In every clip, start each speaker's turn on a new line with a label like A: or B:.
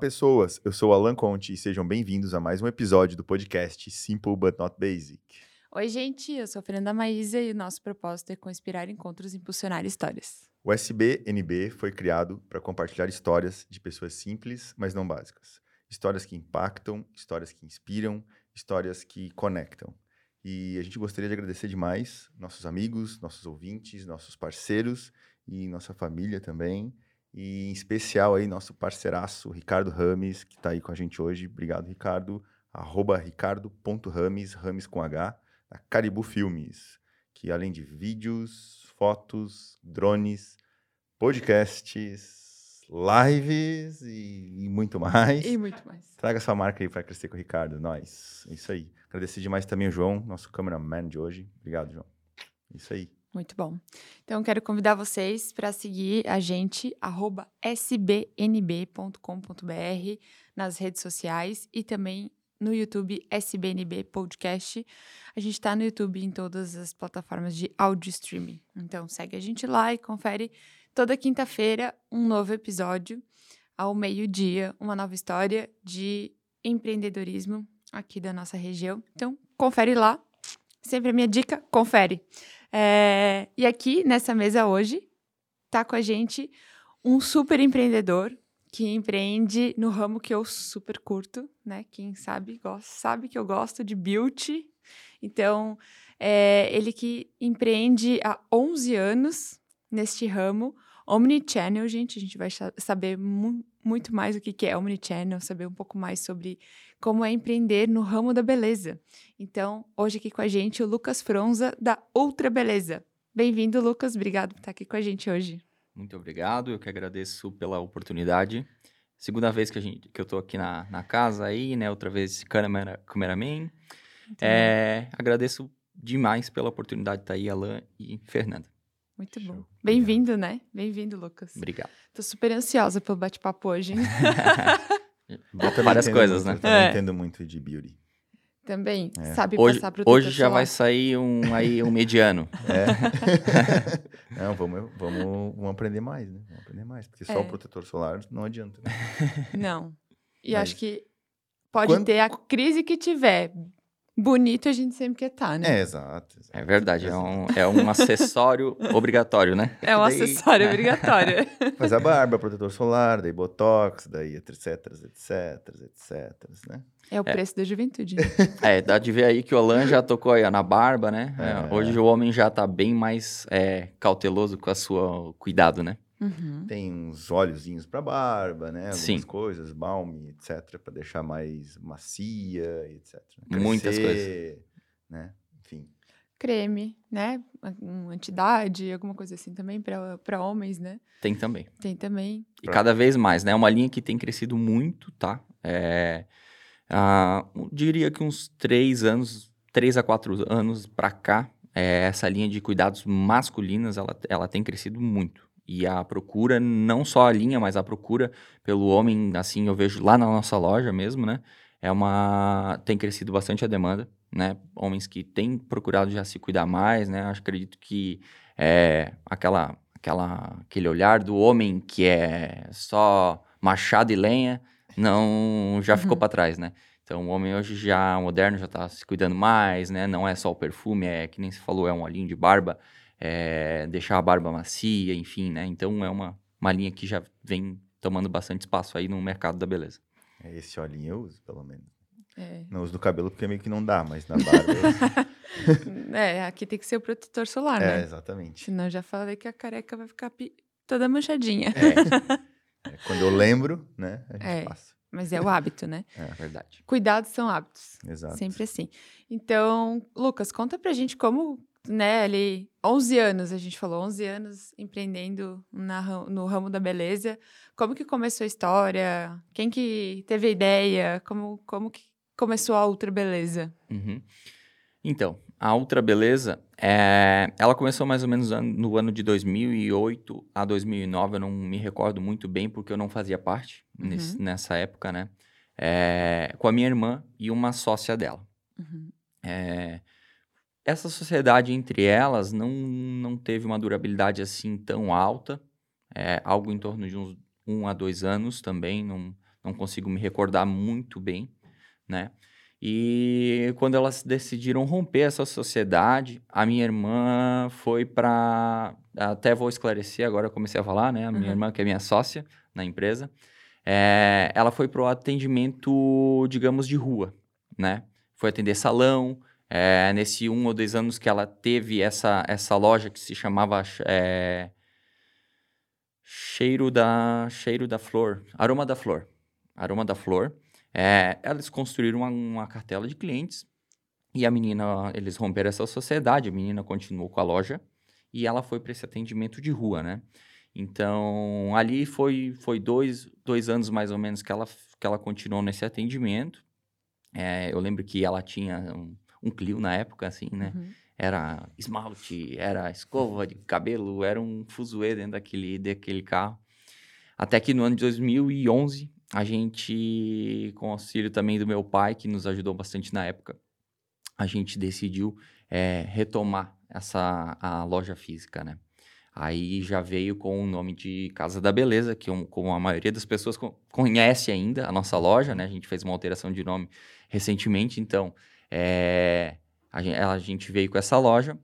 A: pessoas. Eu sou o Alan Conte e sejam bem-vindos a mais um episódio do podcast Simple But Not Basic.
B: Oi, gente, eu sou a Fernanda Maísa e o nosso propósito é conspirar encontros e impulsionar histórias.
A: O SBNB foi criado para compartilhar histórias de pessoas simples, mas não básicas. Histórias que impactam, histórias que inspiram, histórias que conectam. E a gente gostaria de agradecer demais nossos amigos, nossos ouvintes, nossos parceiros e nossa família também. E em especial aí nosso parceiraço Ricardo Rames, que está aí com a gente hoje. Obrigado, Ricardo. Arroba ricardo.rames, Rames com H, da Caribu Filmes, que além de vídeos, fotos, drones, podcasts, lives e, e muito mais.
B: E muito mais.
A: Traga sua marca aí para crescer com o Ricardo, nós. Isso aí. Agradecer demais também o João, nosso cameraman de hoje. Obrigado, João. Isso aí.
B: Muito bom. Então, quero convidar vocês para seguir a gente, sbnb.com.br, nas redes sociais e também no YouTube SBNB Podcast. A gente está no YouTube em todas as plataformas de áudio streaming. Então, segue a gente lá e confere toda quinta-feira um novo episódio ao meio-dia, uma nova história de empreendedorismo aqui da nossa região. Então, confere lá. Sempre a minha dica, confere. É, e aqui nessa mesa hoje tá com a gente um super empreendedor que empreende no ramo que eu super curto, né? Quem sabe gosta, sabe que eu gosto de beauty. Então, é, ele que empreende há 11 anos neste ramo, Omnichannel, gente, a gente vai saber mu muito mais o que, que é Omnichannel, saber um pouco mais sobre como é empreender no ramo da beleza. Então, hoje aqui com a gente o Lucas Fronza, da Ultra Beleza. Bem-vindo, Lucas. Obrigado por estar aqui com a gente hoje.
C: Muito obrigado, eu que agradeço pela oportunidade. Segunda vez que, a gente, que eu estou aqui na, na casa aí, né? Outra vez camera, cameraman. É, agradeço demais pela oportunidade de estar aí, Alan e Fernanda.
B: Muito bom. Bem-vindo, né? Bem-vindo, Lucas.
C: Obrigado.
B: Tô super ansiosa pelo bate-papo hoje.
C: Várias coisas, né?
A: Eu é. entendo muito de beauty.
B: Também, é. sabe
C: hoje,
B: passar pro
C: Hoje já vai sair um, aí, um mediano.
A: É. não, vamos, vamos, vamos aprender mais, né? Vamos aprender mais. Porque só é. o protetor solar não adianta. Né?
B: Não. E Mas, acho que pode quando... ter a crise que tiver. Bonito a gente sempre quer estar, tá, né?
A: É, exato, exato.
C: É verdade, é um, é um acessório obrigatório, né?
B: É um daí... acessório obrigatório.
A: Faz a barba, protetor solar, daí botox, daí etc, etc, etc, né?
B: É o preço é. da juventude.
C: É, dá de ver aí que o Alan já tocou aí, ó, na barba, né? É. Hoje o homem já tá bem mais é, cauteloso com a sua cuidado, né?
B: Uhum.
A: Tem uns óleozinhos para barba, né? Algumas
C: Sim.
A: coisas, balme, etc, para deixar mais macia, etc.
C: Crescer, Muitas coisas,
A: né? Enfim.
B: Creme, né? Um antidade, alguma coisa assim também para homens, né?
C: Tem também.
B: Tem também.
C: E pra... cada vez mais, né? É uma linha que tem crescido muito, tá? É, uh, diria que uns três anos, três a quatro anos para cá, é, essa linha de cuidados masculinos, ela, ela tem crescido muito. E a procura, não só a linha, mas a procura pelo homem, assim, eu vejo lá na nossa loja mesmo, né? É uma... tem crescido bastante a demanda, né? Homens que têm procurado já se cuidar mais, né? Acho, acredito que é aquela, aquela, aquele olhar do homem que é só machado e lenha, não já ficou uhum. para trás, né? Então, o homem hoje já moderno já está se cuidando mais, né? Não é só o perfume, é que nem se falou, é um olhinho de barba é, deixar a barba macia, enfim, né? Então é uma, uma linha que já vem tomando bastante espaço aí no mercado da beleza.
A: É, esse olhinho eu uso, pelo menos. É. Não uso no cabelo porque meio que não dá, mas na barba
B: eu... é, aqui tem que ser o protetor solar,
A: é,
B: né?
A: É, exatamente.
B: Senão eu já falei que a careca vai ficar toda manchadinha.
A: É. é. Quando eu lembro, né, a gente
B: é.
A: passa.
B: Mas é o hábito, né?
A: É verdade.
B: Cuidados são hábitos.
A: Exato.
B: Sempre assim. Então, Lucas, conta pra gente como né, ali, 11 anos, a gente falou, 11 anos empreendendo na, no ramo da beleza. Como que começou a história? Quem que teve a ideia? Como, como que começou a Ultra Beleza?
C: Uhum. Então, a Ultra Beleza, é, ela começou mais ou menos no ano de 2008 a 2009, eu não me recordo muito bem, porque eu não fazia parte uhum. nesse, nessa época, né? É, com a minha irmã e uma sócia dela.
B: Uhum.
C: É, essa sociedade entre elas não, não teve uma durabilidade assim tão alta, é, algo em torno de uns um a dois anos também, não, não consigo me recordar muito bem, né? E quando elas decidiram romper essa sociedade, a minha irmã foi para. Até vou esclarecer, agora eu comecei a falar, né? A minha uhum. irmã, que é minha sócia na empresa, é, ela foi para o atendimento, digamos, de rua, né? Foi atender salão. É, nesse um ou dois anos que ela teve essa, essa loja que se chamava é, Cheiro da Cheiro da Flor, Aroma da Flor, Aroma da Flor. É, eles construíram uma, uma, cartela de clientes e a menina, eles romperam essa sociedade, a menina continuou com a loja e ela foi para esse atendimento de rua, né? Então, ali foi, foi dois, dois anos mais ou menos que ela, que ela continuou nesse atendimento. É, eu lembro que ela tinha um, um Clio na época, assim, né? Uhum. Era esmalte, era escova de cabelo, era um fuzuê dentro daquele, daquele carro. Até que no ano de 2011, a gente, com auxílio também do meu pai, que nos ajudou bastante na época, a gente decidiu é, retomar essa a loja física, né? Aí já veio com o nome de Casa da Beleza, que como a maioria das pessoas conhece ainda a nossa loja, né? A gente fez uma alteração de nome recentemente, então é, a, gente, a, gente, veio com essa loja.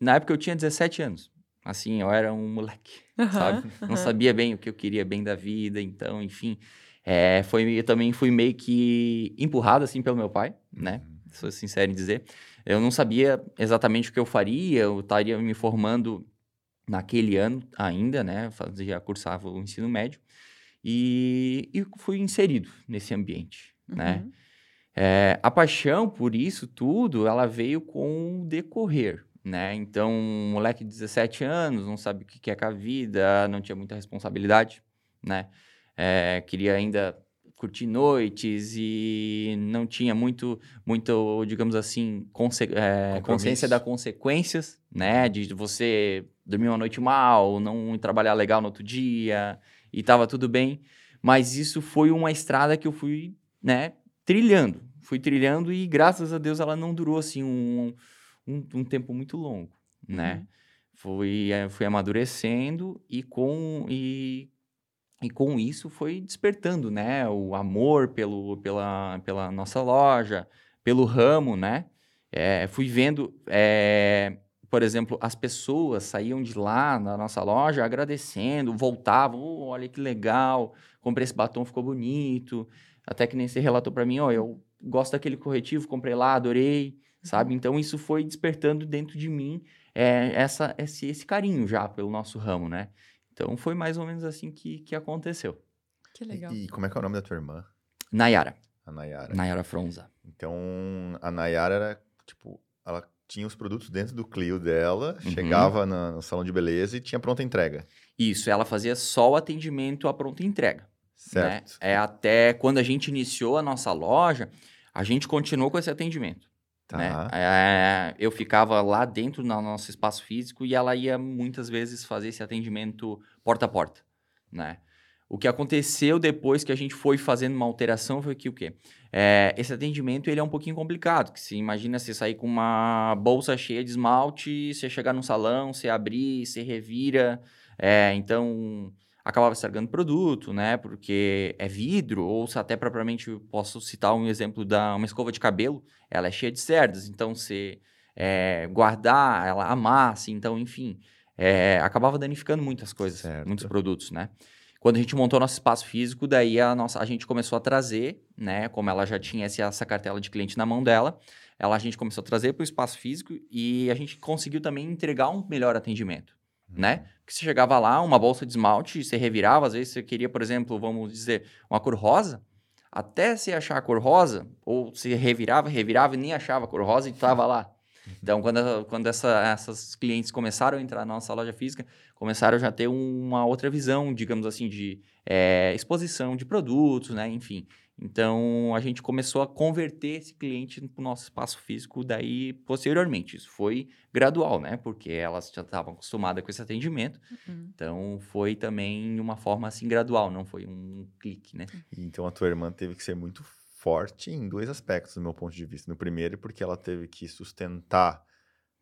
C: Na época eu tinha 17 anos, assim, eu era um moleque, uhum, sabe? Uhum. Não sabia bem o que eu queria bem da vida, então, enfim, é, foi, eu também fui meio que empurrado, assim, pelo meu pai, né? Uhum. Sou sincero em dizer. Eu não sabia exatamente o que eu faria, eu estaria me formando naquele ano ainda, né? Fazia, cursava o ensino médio. E, e fui inserido nesse ambiente, né? É, a paixão por isso tudo, ela veio com o decorrer, né? Então, um moleque de 17 anos, não sabe o que é com a vida, não tinha muita responsabilidade, né? É, queria ainda curtir noites e não tinha muito, muito digamos assim, conse é, consciência das consequências, né? De você dormir uma noite mal, não trabalhar legal no outro dia e tava tudo bem. Mas isso foi uma estrada que eu fui, né, trilhando. Fui trilhando e graças a Deus ela não durou assim um, um, um tempo muito longo, né? Uhum. Fui, é, fui amadurecendo e com, e e com isso foi despertando, né, o amor pelo, pela, pela nossa loja, pelo ramo, né? É, fui vendo, é, por exemplo, as pessoas saíam de lá na nossa loja agradecendo, voltavam, oh, olha que legal, comprei esse batom, ficou bonito. Até que nem você relatou para mim, ó, oh, eu gosto daquele corretivo, comprei lá, adorei, sabe? Uhum. Então isso foi despertando dentro de mim é, essa, esse, esse carinho já pelo nosso ramo, né? Então foi mais ou menos assim que, que aconteceu.
B: Que legal.
A: E, e como é que é o nome da tua irmã?
C: Nayara.
A: A Nayara.
C: Nayara Fronza.
A: Então a Nayara era, tipo, ela tinha os produtos dentro do Clio dela, uhum. chegava no, no salão de beleza e tinha pronta entrega.
C: Isso, ela fazia só o atendimento à pronta entrega. Né?
A: Certo.
C: Né? É até quando a gente iniciou a nossa loja, a gente continuou com esse atendimento. Tá. Né? É, eu ficava lá dentro no nosso espaço físico e ela ia muitas vezes fazer esse atendimento porta a porta, né? O que aconteceu depois que a gente foi fazendo uma alteração foi que o quê? É, esse atendimento ele é um pouquinho complicado, que se imagina você sair com uma bolsa cheia de esmalte, você chegar num salão, você abrir, você revira, é, então acabava estragando produto, né? Porque é vidro, ou se até propriamente posso citar um exemplo da uma escova de cabelo, ela é cheia de cerdas, então se é, guardar, ela amassa, então, enfim, é, acabava danificando muitas coisas, certo. muitos produtos, né? Quando a gente montou nosso espaço físico, daí a, nossa, a gente começou a trazer, né? Como ela já tinha essa, essa cartela de cliente na mão dela, ela, a gente começou a trazer para o espaço físico e a gente conseguiu também entregar um melhor atendimento né? Que você chegava lá, uma bolsa de esmalte, você revirava, às vezes você queria, por exemplo, vamos dizer, uma cor rosa, até você achar a cor rosa, ou você revirava, revirava e nem achava a cor rosa e estava lá. Então, quando, quando essa, essas clientes começaram a entrar na nossa loja física, começaram já a ter uma outra visão, digamos assim, de é, exposição de produtos, né? Enfim. Então, a gente começou a converter esse cliente para o nosso espaço físico daí posteriormente. Isso foi gradual, né? Porque elas já estavam acostumadas com esse atendimento. Uhum. Então, foi também uma forma assim gradual, não foi um clique, né?
A: Então, a tua irmã teve que ser muito forte em dois aspectos, do meu ponto de vista. No primeiro, porque ela teve que sustentar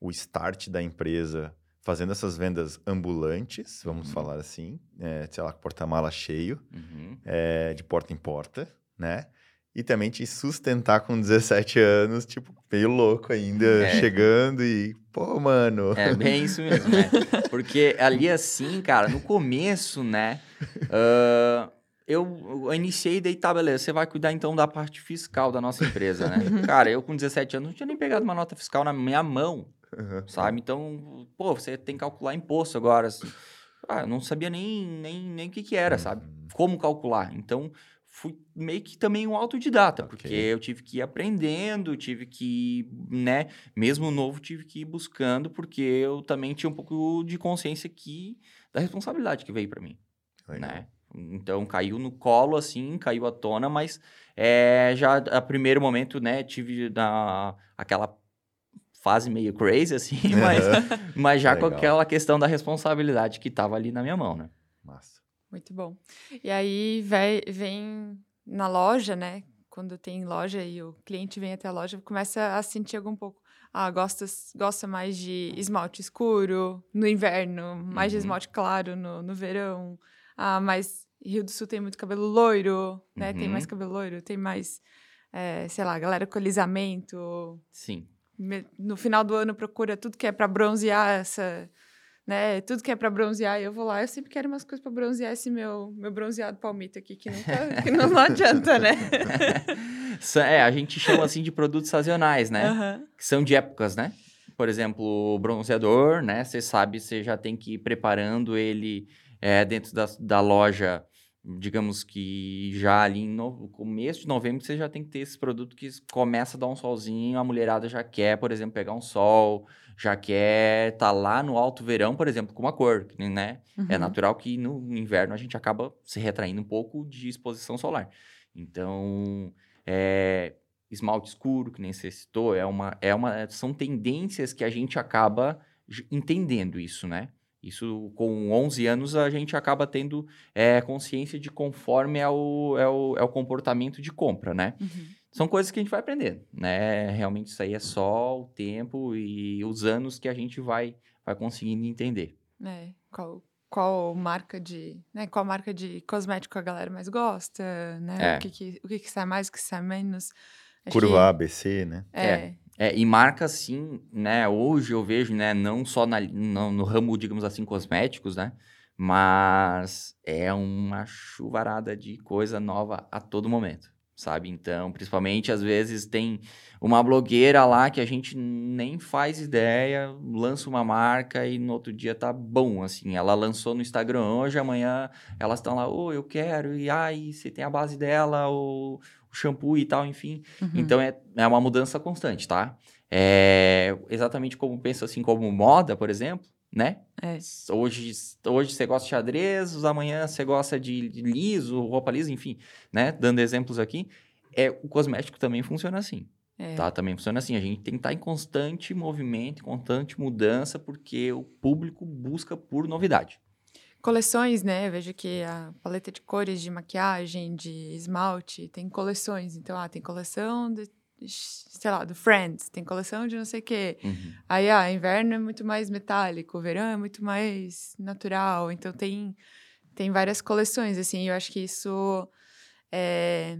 A: o start da empresa fazendo essas vendas ambulantes, vamos
C: Uhum.
A: falar assim, é, sei lá, porta-mala cheio,
C: Uhum.
A: é, de porta em porta, né? E também te sustentar com 17 anos, tipo, meio louco ainda,
C: É.
A: chegando e, pô, mano.
C: É bem isso mesmo, né? Porque ali assim, cara, no começo, né? ah, eu, eu iniciei daí, tá, beleza, você vai cuidar então da parte fiscal da nossa empresa, né? Cara, eu com 17 anos não tinha nem pegado uma nota fiscal na minha mão, sabe? Então, pô, você tem que calcular imposto agora. Assim. Ah, eu não sabia nem, nem, nem o que que era, sabe?
A: Uhum.
C: Como calcular. Então, fui meio que também um autodidata,
A: Ok.
C: porque eu tive que ir aprendendo, tive que, né, mesmo novo, tive que ir buscando, porque eu também tinha um pouco de consciência que da responsabilidade que veio para mim,
A: Legal.
C: né? Então caiu no colo assim, caiu à tona, mas é, já a primeiro momento, né, tive da, aquela fase meio crazy assim, mas, mas já com
A: Legal.
C: aquela questão da responsabilidade que estava ali na minha mão, né?
B: Muito bom. E aí vai- vem na loja, né? Quando tem loja e o cliente vem até a loja, começa a sentir algum pouco. Ah, gosta, gosta mais de esmalte escuro no inverno, mais de
C: Uhum.
B: esmalte claro no, no verão. Ah, mas Rio do Sul tem muito cabelo loiro, né? Tem
C: Uhum.
B: mais cabelo loiro, tem mais, eh, sei lá, galera com alisamento.
C: Sim.
B: No final do ano procura tudo que é pra bronzear essa, né? Tudo que é pra bronzear, eu vou lá, eu sempre quero umas coisas pra bronzear esse meu, meu bronzeado palmito aqui, que, nunca, que não, não adianta, né?
C: É, a gente chama assim de produtos sazonais, né?
B: Aham.
C: Que são de épocas, né? Por exemplo, o bronzeador, né? Você sabe, você já tem que ir preparando ele é, dentro da, da loja, digamos que já ali no começo de novembro, você já tem que ter esse produto que começa a dar um solzinho, a mulherada já quer, por exemplo, pegar um sol, já quer estar lá no alto verão, por exemplo, com uma cor, né? É
B: Uhum.
C: natural que no inverno a gente acaba se retraindo um pouco de exposição solar. Então, é, esmalte escuro, que nem você citou, é uma, é uma, são tendências que a gente acaba entendendo isso, né? Isso, com 11 anos, a gente acaba tendo é, consciência de conforme é o, é, o, é o comportamento de compra, né?
B: Uhum.
C: São coisas que a gente vai aprendendo, né? Realmente isso aí é só o tempo e os anos que a gente vai, vai conseguindo entender.
B: É, qual, qual marca de, né? Qual marca de cosmético a galera mais gosta, né?
C: É.
B: O, que, que, o que, que sai mais, o que sai menos. Acho
A: Curva
B: que-
A: A, ABC, né?
B: É,
C: É, e marca, sim, né? Hoje eu vejo, né? Não só na- no, no ramo, digamos assim, cosméticos, né? Mas é uma chuvarada de coisa nova a todo momento, sabe? Então, principalmente, às vezes tem uma blogueira lá que a gente nem faz ideia, lança uma marca e no outro dia tá bom, assim. Ela lançou no Instagram hoje, amanhã elas estão lá, ô, eu quero, e ai, você tem a base dela, o, o shampoo e tal, enfim.
B: uhum.
C: Então é, é uma mudança constante, tá? É exatamente como penso assim como moda, por exemplo, né?
B: É.
C: Hoje, hoje você gosta de xadrez, amanhã você gosta de liso, roupa lisa, enfim, né? Dando exemplos aqui. É, o cosmético também funciona assim,
B: É.
C: tá? Também funciona assim. A gente tem que estar em constante movimento, constante mudança, porque o público busca por novidade.
B: Coleções, né? Eu vejo que a paleta de cores de maquiagem, de esmalte, tem coleções. Então, ah, tem coleção de, sei lá, do Friends, tem coleção de não sei o quê.
C: Uhum.
B: Aí, ah, inverno é muito mais metálico, o verão é muito mais natural. Então, tem, tem várias coleções, assim. Eu acho que isso é,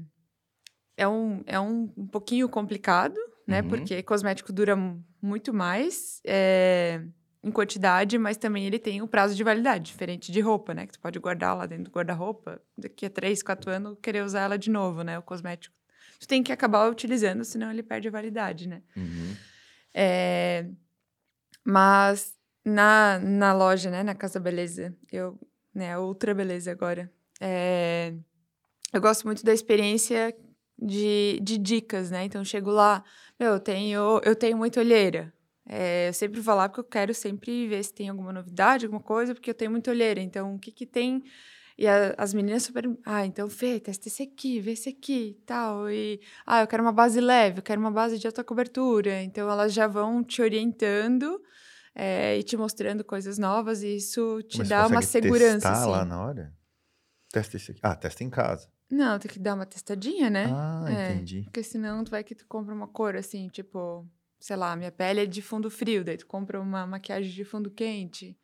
B: é, um, é um, um pouquinho complicado, né?
C: Uhum.
B: Porque cosmético dura mu- muito mais é, em quantidade, mas também ele tem um prazo de validade, diferente de roupa, né? Que tu pode guardar lá dentro do guarda-roupa, daqui a três, quatro anos, querer usar ela de novo, né? O cosmético. Tu tem que acabar utilizando, senão ele perde a validade, né?
C: Uhum.
B: É, mas na, na loja, né, na Casa Beleza, eu, né, Ultra Beleza agora, é, eu gosto muito da experiência de, de dicas, né? Então, eu chego lá, meu, eu tenho, eu tenho muita olheira. É, eu sempre vou lá porque eu quero sempre ver se tem alguma novidade, alguma coisa, porque eu tenho muita olheira. Então, o que que tem... E a- as meninas super... Ah, então, Fê, testa esse aqui, vê esse aqui tal. E, ah, eu quero uma base leve, eu quero uma base de alta cobertura. Então, elas já vão te orientando é, e te mostrando coisas novas. E isso te
A: Mas
B: dá uma segurança,
A: testar
B: assim.
A: lá na hora? Testa esse aqui. Ah, testa em casa.
B: Não, tem que dar uma testadinha, né?
A: Ah,
B: É.
A: entendi.
B: Porque senão tu vai que tu compra uma cor assim, tipo, sei lá, minha pele é de fundo frio, daí tu compra uma maquiagem de fundo quente.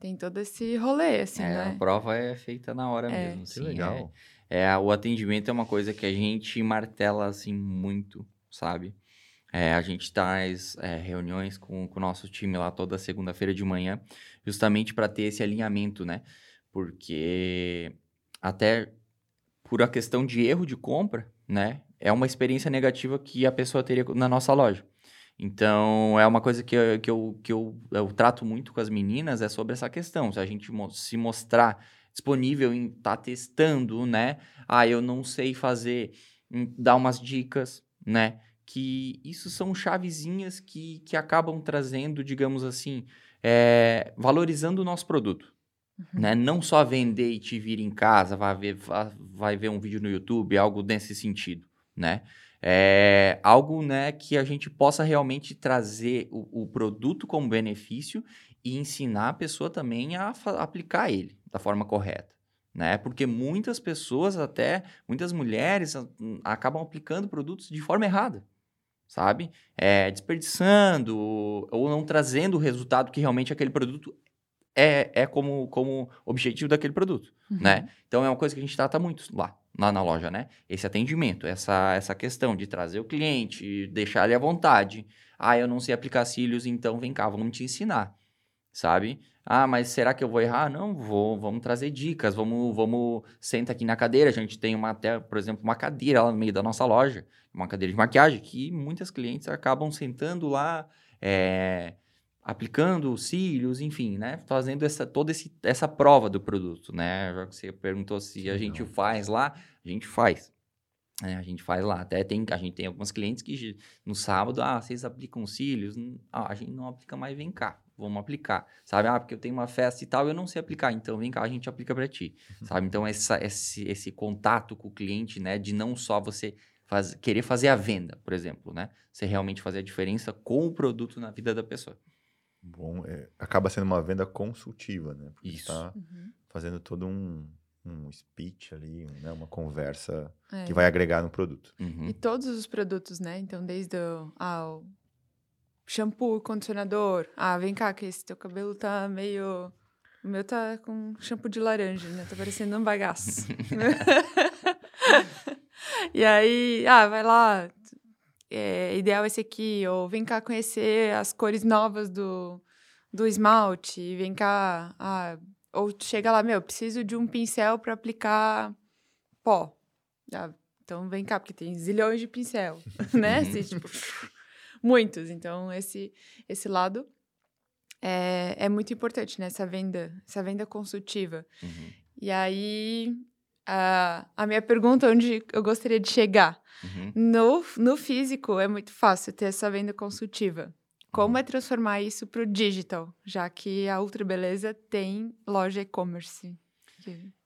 B: Tem todo esse rolê, assim,
C: é,
B: né?
C: A prova é feita na hora
B: É.
C: mesmo.
A: Que
C: assim,
A: legal.
C: É, é, o atendimento é uma coisa que a gente martela, assim, muito, sabe? É, a gente traz é, reuniões com, com o nosso time lá toda segunda-feira de manhã, justamente para ter esse alinhamento, né? Porque até por a questão de erro de compra, né? É uma experiência negativa que a pessoa teria na nossa loja. Então, é uma coisa que, eu, que, eu, que eu, eu trato muito com as meninas, é sobre essa questão. Se a gente mo- se mostrar disponível em estar testando, né? Ah, eu não sei fazer, em dar umas dicas, né? Que isso são chavezinhas que, que acabam trazendo, digamos assim, é, valorizando o nosso produto. Né? Não só vender e te vir em casa, vai ver, va- vai ver um vídeo no YouTube, algo nesse sentido, né? É algo né, que a gente possa realmente trazer o, o produto como benefício e ensinar a pessoa também a aplicar ele da forma correta. Né? Porque muitas pessoas, até muitas mulheres, a- acabam aplicando produtos de forma errada, sabe? É, desperdiçando ou não trazendo o resultado que realmente aquele produto é, é como, como objetivo daquele produto
B: Uhum.
C: né? Então é uma coisa que a gente trata muito lá, lá na loja, né? Esse atendimento, essa, essa questão de trazer o cliente, deixar ele à vontade. Ah, eu não sei aplicar cílios, então vem cá, vamos te ensinar, sabe? Ah, mas será que eu vou errar? Não, vou, vamos trazer dicas, vamos, vamos, senta aqui na cadeira. A gente tem uma, até, por exemplo, uma cadeira lá no meio da nossa loja, uma cadeira de maquiagem, que muitas clientes acabam sentando lá, é, aplicando os cílios, enfim, né? Fazendo essa, toda esse, essa prova do produto, né? Já que você perguntou se a gente
A: legal.
C: faz lá, a gente faz. É, a gente faz lá. Até tem, a gente tem algumas clientes que no sábado, ah, vocês aplicam cílios? Ah, a gente não aplica mais, vem cá, vamos aplicar. Sabe? Ah, porque eu tenho uma festa e tal, eu não sei aplicar, então vem cá, a gente aplica para ti. Sabe? Então, essa, esse, esse contato com o cliente, né? De não só você faz, querer fazer a venda, por exemplo, né? Você realmente fazer a diferença com o produto na vida da pessoa.
A: Bom, é, acaba sendo uma venda consultiva, né? Porque
C: Isso.
A: tá
B: Uhum.
A: fazendo todo um, um speech ali, um, né? uma conversa
B: É.
A: que vai agregar no produto.
C: Uhum.
B: E todos os produtos, né? Então, desde o ao shampoo, condicionador. Ah, vem cá, que esse teu cabelo tá meio. O meu tá com shampoo de laranja, né? Tá parecendo um bagaço. e aí, ah, vai lá. É, ideal esse aqui. Ou vem cá conhecer as cores novas do, do esmalte. Vem cá. Ah, ou chega lá, meu, preciso de um pincel para aplicar pó. Ah, então vem cá, porque tem zilhões de pincel, né? Assim, tipo, muitos. Então, esse, esse lado é, é muito importante, né? Essa venda, essa venda consultiva.
C: Uhum.
B: E aí, a, a minha pergunta, onde eu gostaria de chegar?
C: Uhum.
B: No, no físico, é muito fácil ter essa venda consultiva. Como
C: Uhum.
B: é transformar isso para o digital, já que a Ultra Beleza tem loja e-commerce?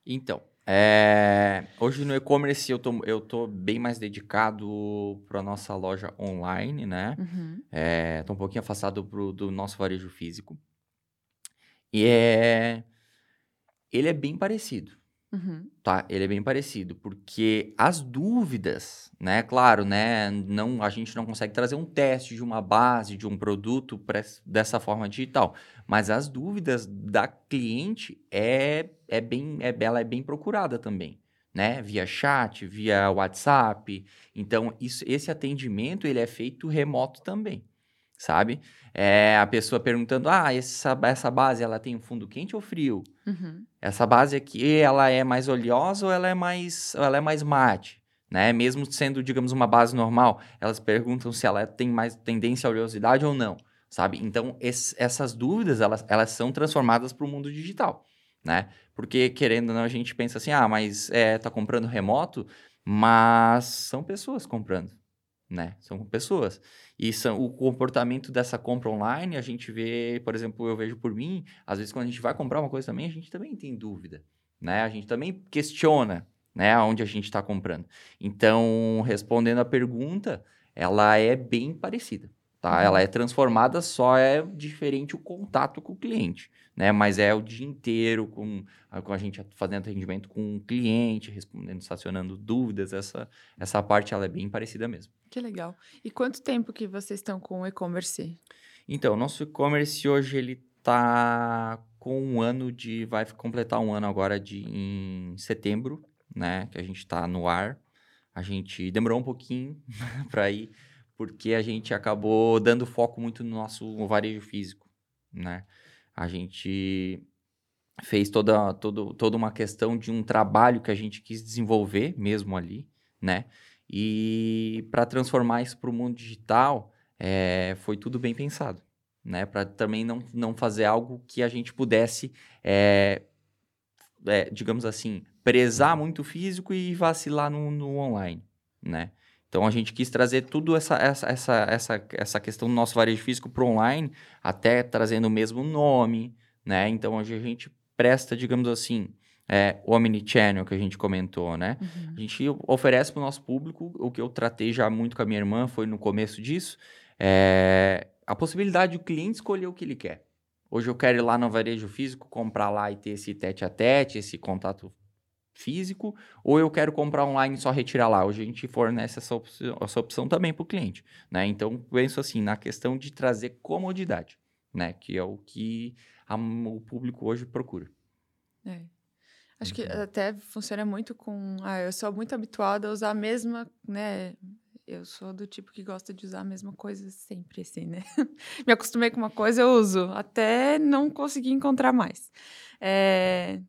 C: Então, é, hoje no e-commerce eu tô, eu tô bem mais dedicado para nossa loja online, né?
B: Uhum.
C: É, tô um pouquinho afastado pro, do nosso varejo físico. E é, ele é bem parecido,
B: Uhum.
C: tá? Ele é bem parecido, porque as dúvidas, né? Claro, né? Não, a gente não consegue trazer um teste de uma base, de um produto pra, dessa forma digital. Mas as dúvidas da cliente é, é bem, é, ela é bem procurada também, né? Via chat, via WhatsApp. Então, isso, esse atendimento ele é feito remoto também, sabe? É a pessoa perguntando, ah, essa, essa base ela tem um fundo quente ou frio?
B: Uhum.
C: Essa base aqui, ela é mais oleosa ou ela é mais, ela é mais mate? Né? Mesmo sendo, digamos, uma base normal, elas perguntam se ela tem mais tendência à oleosidade ou não, sabe? Então, essas dúvidas, elas, elas são transformadas para o mundo digital, né? Porque, querendo ou não, a gente pensa assim, ah, mas é, tá comprando remoto, mas são pessoas comprando, né? São pessoas. E são, o comportamento dessa compra online, a gente vê, por exemplo, eu vejo por mim, às vezes quando a gente vai comprar uma coisa também, a gente também tem dúvida, né? A gente também questiona, né, aonde a gente está comprando. Então, respondendo a pergunta, ela é bem parecida, tá? Ela é transformada, só é diferente o contato com o cliente, né? Mas é o dia inteiro com, com a gente fazendo atendimento com o cliente, respondendo, estacionando dúvidas, essa, essa parte ela é bem parecida mesmo.
B: Que legal. E quanto tempo que vocês estão com o e-commerce?
C: Então, nosso e-commerce hoje ele tá com um ano de. Vai completar um ano agora de em setembro, né? Que a gente está no ar. A gente demorou um pouquinho para ir, porque a gente acabou dando foco muito no nosso varejo físico, né? A gente fez toda, todo, toda uma questão de um trabalho que a gente quis desenvolver mesmo ali, né? E para transformar isso para o mundo digital, é, foi tudo bem pensado, né? Para também não, não fazer algo que a gente pudesse, é, é, digamos assim, prezar muito o físico e vacilar no, no online, né? Então a gente quis trazer tudo essa, essa, essa, essa, essa questão do nosso varejo físico para o online, até trazendo o mesmo nome, né? Então a gente presta, digamos assim, é, o omnichannel que a gente comentou, né? Uhum. A gente oferece para o nosso público, o que eu tratei já muito com a minha irmã, foi no começo disso, é, a possibilidade do cliente escolher o que ele quer. Hoje eu quero ir lá no varejo físico, comprar lá e ter esse tete a tete, esse contato físico, ou eu quero comprar online e só retirar lá. Hoje a gente fornece essa opção, essa opção também para o cliente, né? Então, penso assim, na questão de trazer comodidade, né? Que é o que a, o público hoje procura.
B: É. Acho que uhum. até funciona muito com... Ah, eu sou muito habituada a usar a mesma, né? Eu sou do tipo que gosta de usar a mesma coisa sempre, assim, né? Me acostumei com uma coisa, eu uso, até não conseguir encontrar mais. É,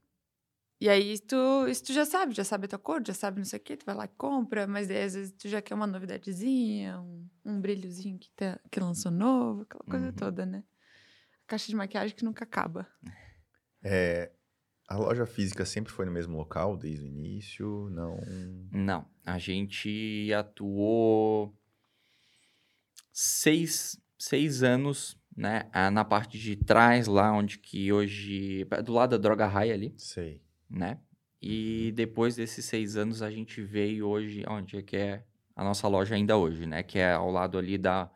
B: e aí tu, isso tu já sabe, já sabe a tua cor, já sabe não sei o que, tu vai lá e compra, mas daí às vezes tu já quer uma novidadezinha, um, um brilhozinho que, tá, que lançou novo, aquela coisa uhum. toda, né? A caixa de maquiagem que nunca acaba.
A: É, a loja física sempre foi no mesmo local desde o início? Não.
C: Não. A gente atuou seis, seis anos né, na parte de trás, lá onde que hoje. Do lado da Droga Raia ali.
A: Sei
C: né? E depois desses seis anos a gente veio hoje, onde é que é a nossa loja ainda hoje, né? Que é ao lado ali da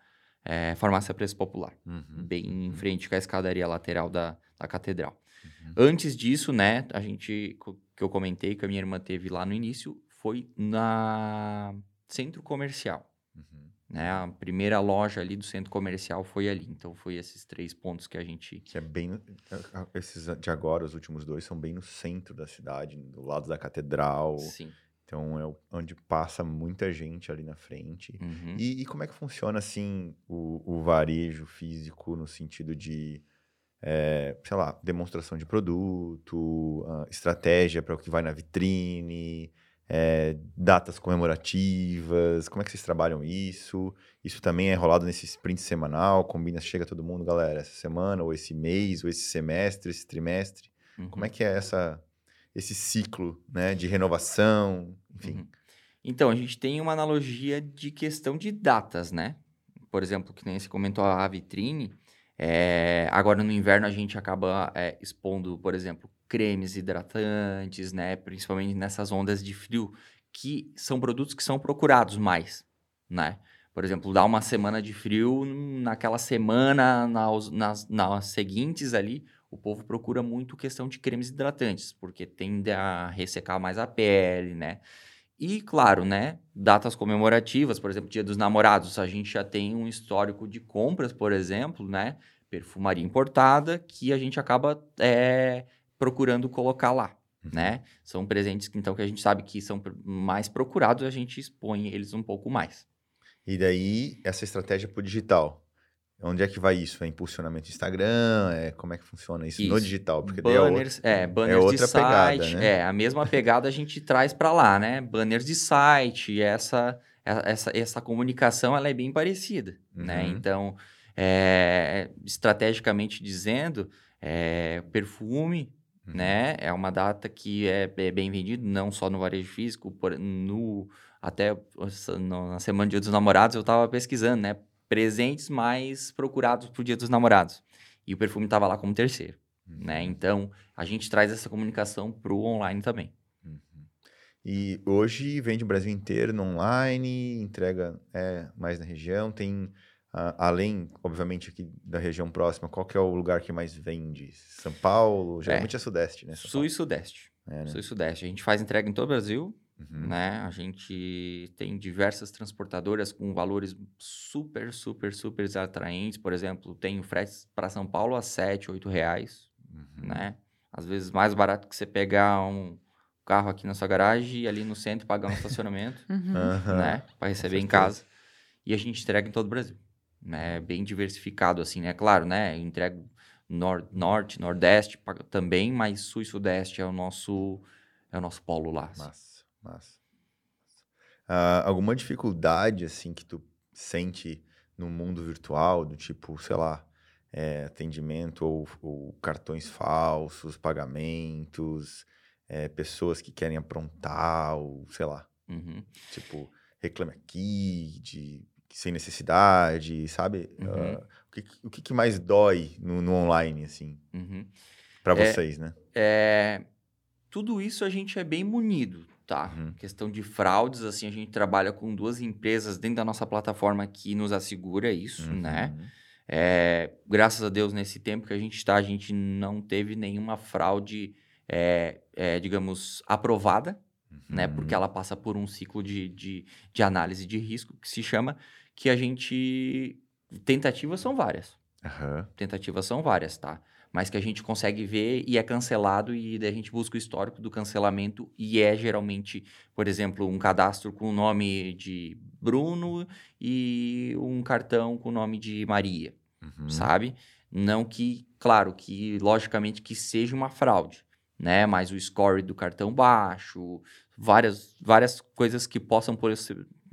C: é, Farmácia Preço Popular, uhum. bem em uhum. frente com a escadaria lateral da, da catedral. Uhum. Antes disso, né? A gente, que eu comentei que a minha irmã teve lá no início, foi na centro comercial. Uhum. Né? A primeira loja ali do centro comercial foi ali. Então, foi esses três pontos que a gente...
A: Que é bem... Esses de agora, os últimos dois, são bem no centro da cidade, do lado da catedral.
C: Sim.
A: Então, é onde passa muita gente ali na frente. Uhum. E, e, como é que funciona, assim, o, o varejo físico no sentido de... É, sei lá, demonstração de produto, estratégia para o que vai na vitrine, é, datas comemorativas, como é que vocês trabalham isso? Isso também é rolado nesse sprint semanal, combina, chega todo mundo, galera, essa semana, ou esse mês, ou esse semestre, esse trimestre. Uhum. Como é que é essa, esse ciclo né, de renovação, enfim? Uhum.
C: Então, a gente tem uma analogia de questão de datas, né? Por exemplo, que nem você comentou a vitrine, é, agora no inverno a gente acaba é, expondo, por exemplo, cremes hidratantes, né? Principalmente nessas ondas de frio, que são produtos que são procurados mais, né? Por exemplo, dá uma semana de frio, naquela semana, nas, nas, nas seguintes ali, o povo procura muito questão de cremes hidratantes, porque tende a ressecar mais a pele, né? E, claro, né, datas comemorativas, por exemplo, Dia dos Namorados, a gente já tem um histórico de compras, por exemplo, né, perfumaria importada, que a gente acaba é, procurando colocar lá, uhum. né? São presentes então que a gente sabe que são mais procurados, a gente expõe eles um pouco mais.
A: E daí essa estratégia para o digital, Onde é que vai isso? É impulsionamento do Instagram? É, como é que funciona isso, isso. no digital?
C: Porque banners, é, outra, é, banners é outra de site, pegada, né? é, a mesma pegada a gente traz para lá, né? Banners de site, essa, essa, essa comunicação ela é bem parecida, né? uhum. né? Então, é, estrategicamente dizendo, é, perfume, Uhum. Né? É uma data que é, é bem vendido, não só no varejo físico, por, no, até no, na Semana do Dia dos Namorados eu estava pesquisando, né? Presentes mais procurados para o Dia dos Namorados. E o perfume estava lá como terceiro, né? uhum. né? Então, a gente traz essa comunicação para o online também. Uhum.
A: E hoje vende o Brasil inteiro no online, entrega é, mais na região, tem Uh, além, obviamente, aqui da região próxima, qual que é o lugar que mais vende? São Paulo? Geralmente é, é Sudeste, né?
C: São Sul Paulo. e Sudeste. É, né? Sul e Sudeste. A gente faz entrega em todo o Brasil, uhum. né? A gente tem diversas transportadoras com valores super, super, super atraentes. Por exemplo, tem frete para São Paulo a 7, 8 reais, uhum. né? Às vezes mais barato que você pegar um carro aqui na sua garagem e ali no centro pagar um estacionamento, uhum. né? Para receber em casa. E a gente entrega em todo o Brasil né? Bem diversificado, assim, né? Claro, né? Entrego nor norte, nordeste também, mas sul e sudeste é o nosso, é o nosso polo lá.
A: Assim. Massa, massa. Uh, alguma dificuldade, assim, que tu sente no mundo virtual, do tipo, sei lá, é, atendimento ou, ou, cartões falsos, pagamentos, é, pessoas que querem aprontar, ou sei lá. Uhum. Tipo, reclame aqui, de sem necessidade, sabe? Uhum. Uh, o, que, o que, mais dói no, no online, assim, uhum. para é, vocês, né?
C: É, tudo isso a gente é bem munido, tá? Uhum. Questão de fraudes, assim, a gente trabalha com duas empresas dentro da nossa plataforma que nos assegura isso, né? Uhum. É, graças a Deus, nesse tempo que a gente está, a gente não teve nenhuma fraude, é, é, digamos, aprovada, né? Porque uhum. ela passa por um ciclo de, de, de análise de risco que se chama que a gente. Tentativas são várias. Uhum. Tentativas são várias, tá? Mas que a gente consegue ver e é cancelado, e daí a gente busca o histórico do cancelamento, e é geralmente, por exemplo, um cadastro com o nome de Bruno e um cartão com o nome de Maria, uhum. sabe? Não que, claro, que logicamente que seja uma fraude, né? Mas o score do cartão baixo, várias, várias coisas que possam por,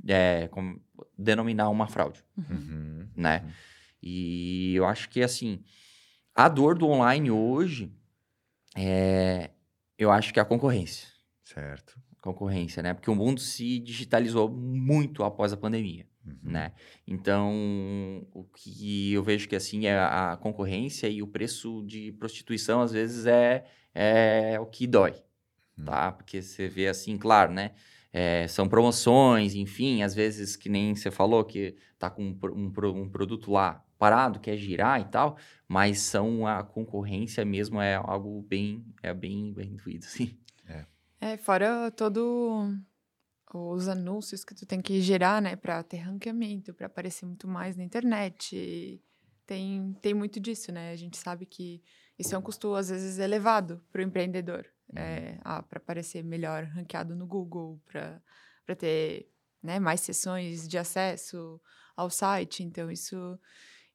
C: é, como, denominar uma fraude, uhum. né? Uhum. E eu acho que, assim, a dor do online hoje é, eu acho que é a concorrência.
A: Certo.
C: Concorrência, né? Porque o mundo se digitalizou muito após a pandemia, uhum. né? Então, o que eu vejo que, assim, é a concorrência e o preço de prostituição, às vezes, é, é o que dói, uhum. tá? Porque você vê, assim, claro, né? É, são promoções, enfim, às vezes que nem você falou que tá com um, um, um, produto lá parado, quer girar e tal, mas são a concorrência mesmo é algo bem, é bem, bem doído, assim.
B: É. é, fora todo os anúncios que tu tem que gerar, né, para ter ranqueamento, para aparecer muito mais na internet. Tem, tem muito disso, né? A gente sabe que isso é um custo, às vezes, elevado para o empreendedor. Uhum. É, ah, para aparecer melhor ranqueado no Google, para ter né, mais sessões de acesso ao site. Então, isso,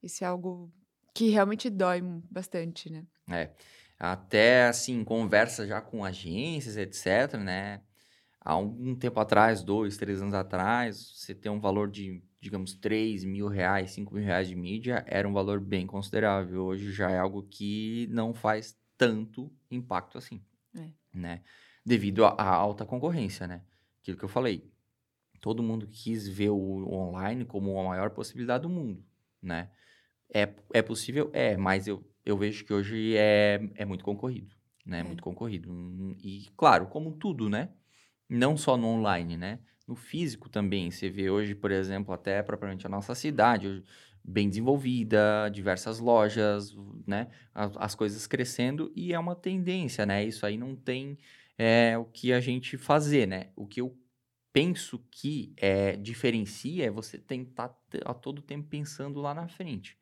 B: isso é algo que realmente dói bastante, né?
C: É. Até, assim, conversa já com agências, etc., né? Há um tempo atrás, dois, três anos atrás, você ter um valor de, digamos, 3 mil reais, 5 mil reais de mídia era um valor bem considerável. Hoje já é algo que não faz tanto impacto assim. É. Né? Devido à alta concorrência, né? Aquilo que eu falei. Todo mundo quis ver o online como a maior possibilidade do mundo, né? É, é possível? É, mas eu, eu vejo que hoje é, é muito concorrido, né? É. Muito concorrido. E, claro, como tudo, né? Não só no online, né? No físico também. Você vê hoje, por exemplo, até propriamente a nossa cidade bem desenvolvida, diversas lojas, né? As, as, coisas crescendo e é uma tendência, né? Isso aí não tem é, o que a gente fazer, né? O que eu penso que é, diferencia é você tentar a todo tempo pensando lá na frente.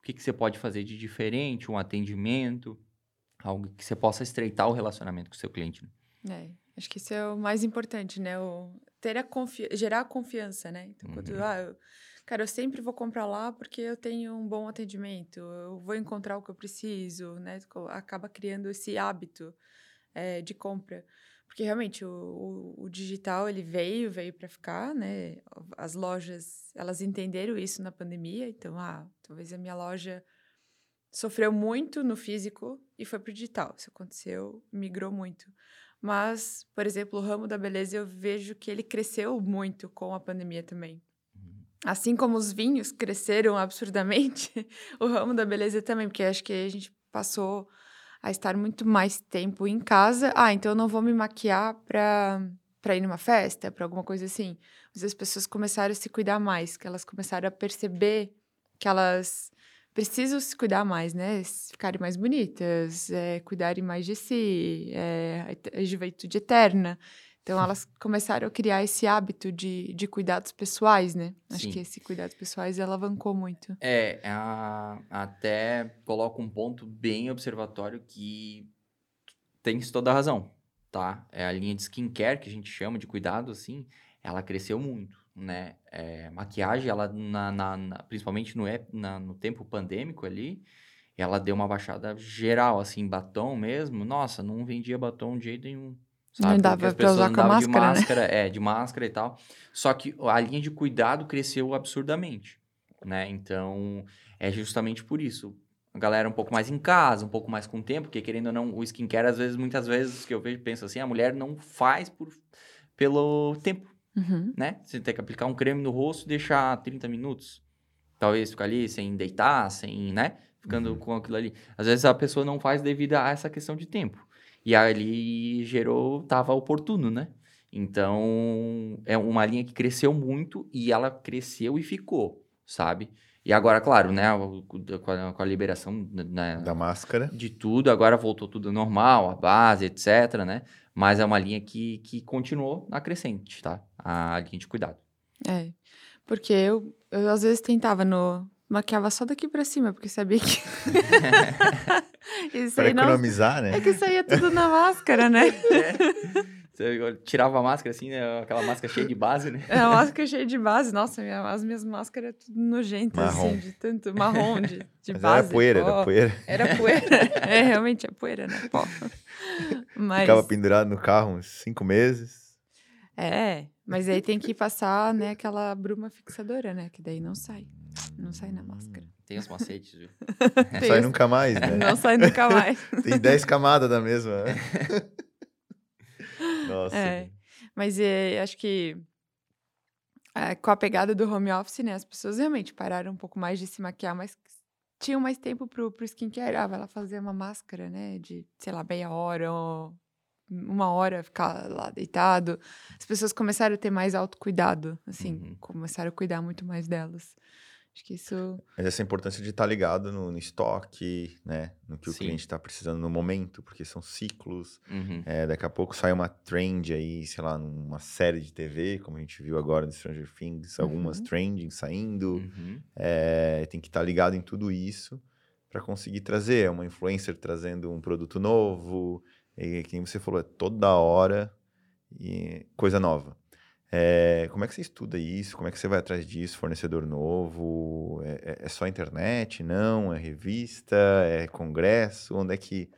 C: O que, que você pode fazer de diferente, um atendimento, algo que você possa estreitar o relacionamento com o seu cliente.
B: Né? É, acho que isso é o mais importante, né? O ter a confi gerar a confiança, né? Então, quando uhum. ah, eu cara, eu sempre vou comprar lá porque eu tenho um bom atendimento, eu vou encontrar o que eu preciso, né? Acaba criando esse hábito é, de compra. Porque realmente o, o, o, digital ele veio, veio para ficar, né? As lojas, elas entenderam isso na pandemia, então, ah, talvez a minha loja sofreu muito no físico e foi para o digital. Isso aconteceu, migrou muito. Mas, por exemplo, o ramo da beleza eu vejo que ele cresceu muito com a pandemia também. Assim como os vinhos cresceram absurdamente, o ramo da beleza também, porque acho que a gente passou a estar muito mais tempo em casa. Ah, então eu não vou me maquiar para para ir numa festa, para alguma coisa assim. Mas as pessoas começaram a se cuidar mais, que elas começaram a perceber que elas precisam se cuidar mais, né? Ficarem mais bonitas, é, cuidarem mais de si, é, a juventude eterna. Então, elas começaram a criar esse hábito de, de cuidados pessoais, né? Acho
C: Sim.
B: que esse cuidados pessoais alavancou muito.
C: É, a- até coloca um ponto bem observatório que tens toda a razão, tá? É a linha de skincare que a gente chama de cuidado, assim, ela cresceu muito, né? É, maquiagem, ela, na, na- na- principalmente no, na- no tempo pandêmico ali, ela deu uma baixada geral, assim, batom mesmo. Nossa, não vendia batom de jeito nenhum.
B: Não
C: Sabe?
B: dava
C: Porque as
B: pra
C: pessoas
B: usar com a
C: andavam de
B: máscara, né?
C: máscara, é, de máscara e tal. Só que a linha de cuidado cresceu absurdamente, né? Então, é justamente por isso. A galera um pouco mais em casa, um pouco mais com tempo, porque querendo ou não, o skincare, às vezes, muitas vezes, que eu vejo, penso assim, a mulher não faz por, pelo tempo,
B: Uhum.
C: né? Você tem que aplicar um creme no rosto e deixar 30 minutos. Talvez ficar ali sem deitar, sem, né? Ficando
A: Uhum.
C: com aquilo ali. Às vezes a pessoa não faz devido a essa questão de tempo. E ali gerou, tava oportuno, né? Então, é uma linha que cresceu muito e ela cresceu e ficou, sabe? E agora, claro, né? o- Com a, com a liberação né,
A: Da máscara.
C: de tudo, agora voltou tudo normal, a base, etc, né? Mas é uma linha que, que continuou na crescente, tá? A linha de cuidado.
B: É. Porque eu, eu às vezes tentava no. Maquiava só daqui pra cima, porque sabia que. isso
A: Para
B: aí não.
A: economizar, né?
B: É que saía tudo na máscara, né?
C: Você tirava a máscara assim, né? Aquela máscara cheia de base, né?
B: É a máscara cheia de base. Nossa, minha- as minhas máscaras tudo nojentas,
A: Marrom.
B: assim, de tanto marrom, de, de
A: Mas
B: base.
A: era poeira,
B: pó.
A: era poeira.
B: Era poeira. É, realmente é poeira, né? Pó. Mas.
A: Ficava pendurado no carro uns cinco meses.
B: É, mas aí tem que passar, né, aquela bruma fixadora, né? Que daí não sai. Não sai na máscara.
C: Tem os macetes, viu?
A: Não sai nunca mais, né?
B: Não sai nunca mais.
A: Tem 10 camadas da mesma. Nossa.
B: É. Mas é, acho que é, com a pegada do home office, né? As pessoas realmente pararam um pouco mais de se maquiar, mas tinham mais tempo pro, pro skincare. Ah, vai lá fazer uma máscara, né? De, sei lá, meia hora ou uma hora ficar lá deitado. As pessoas começaram a ter mais autocuidado, assim.
C: Uhum.
B: Começaram a cuidar muito mais delas. Acho que isso...
A: Mas essa importância de estar ligado no, no estoque, né? No que o
C: Sim.
A: cliente está precisando no momento, porque são ciclos.
C: Uhum.
A: É, daqui a pouco sai uma trend aí, sei lá, numa série de TV, como a gente viu agora no Stranger Things, algumas
B: Uhum.
A: trending saindo.
C: Uhum.
A: É, tem que estar ligado em tudo isso para conseguir trazer. É uma influencer trazendo um produto novo, e quem você falou, é toda hora e coisa nova. É, como é que você estuda isso? Como é que você vai atrás disso? Fornecedor novo? É, é- é só internet? Não? É revista? É congresso? Onde é que,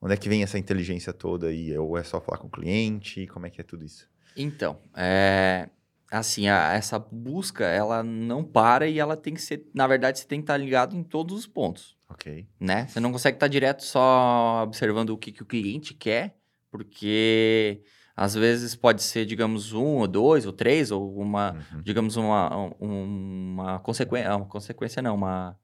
A: onde é que vem essa inteligência toda aí? Ou é só falar com o cliente? Como é que é tudo isso?
C: Então, é, assim, a- essa busca, ela não para e ela tem que ser, na verdade, você tem que estar ligado em todos os pontos,
A: Ok.
C: né? Você não consegue estar direto só observando o que, que o cliente quer, porque às vezes pode ser, digamos, um ou dois ou três ou uma,
A: Uhum.
C: digamos, uma, um- uma consequência, uma consequência não, uma...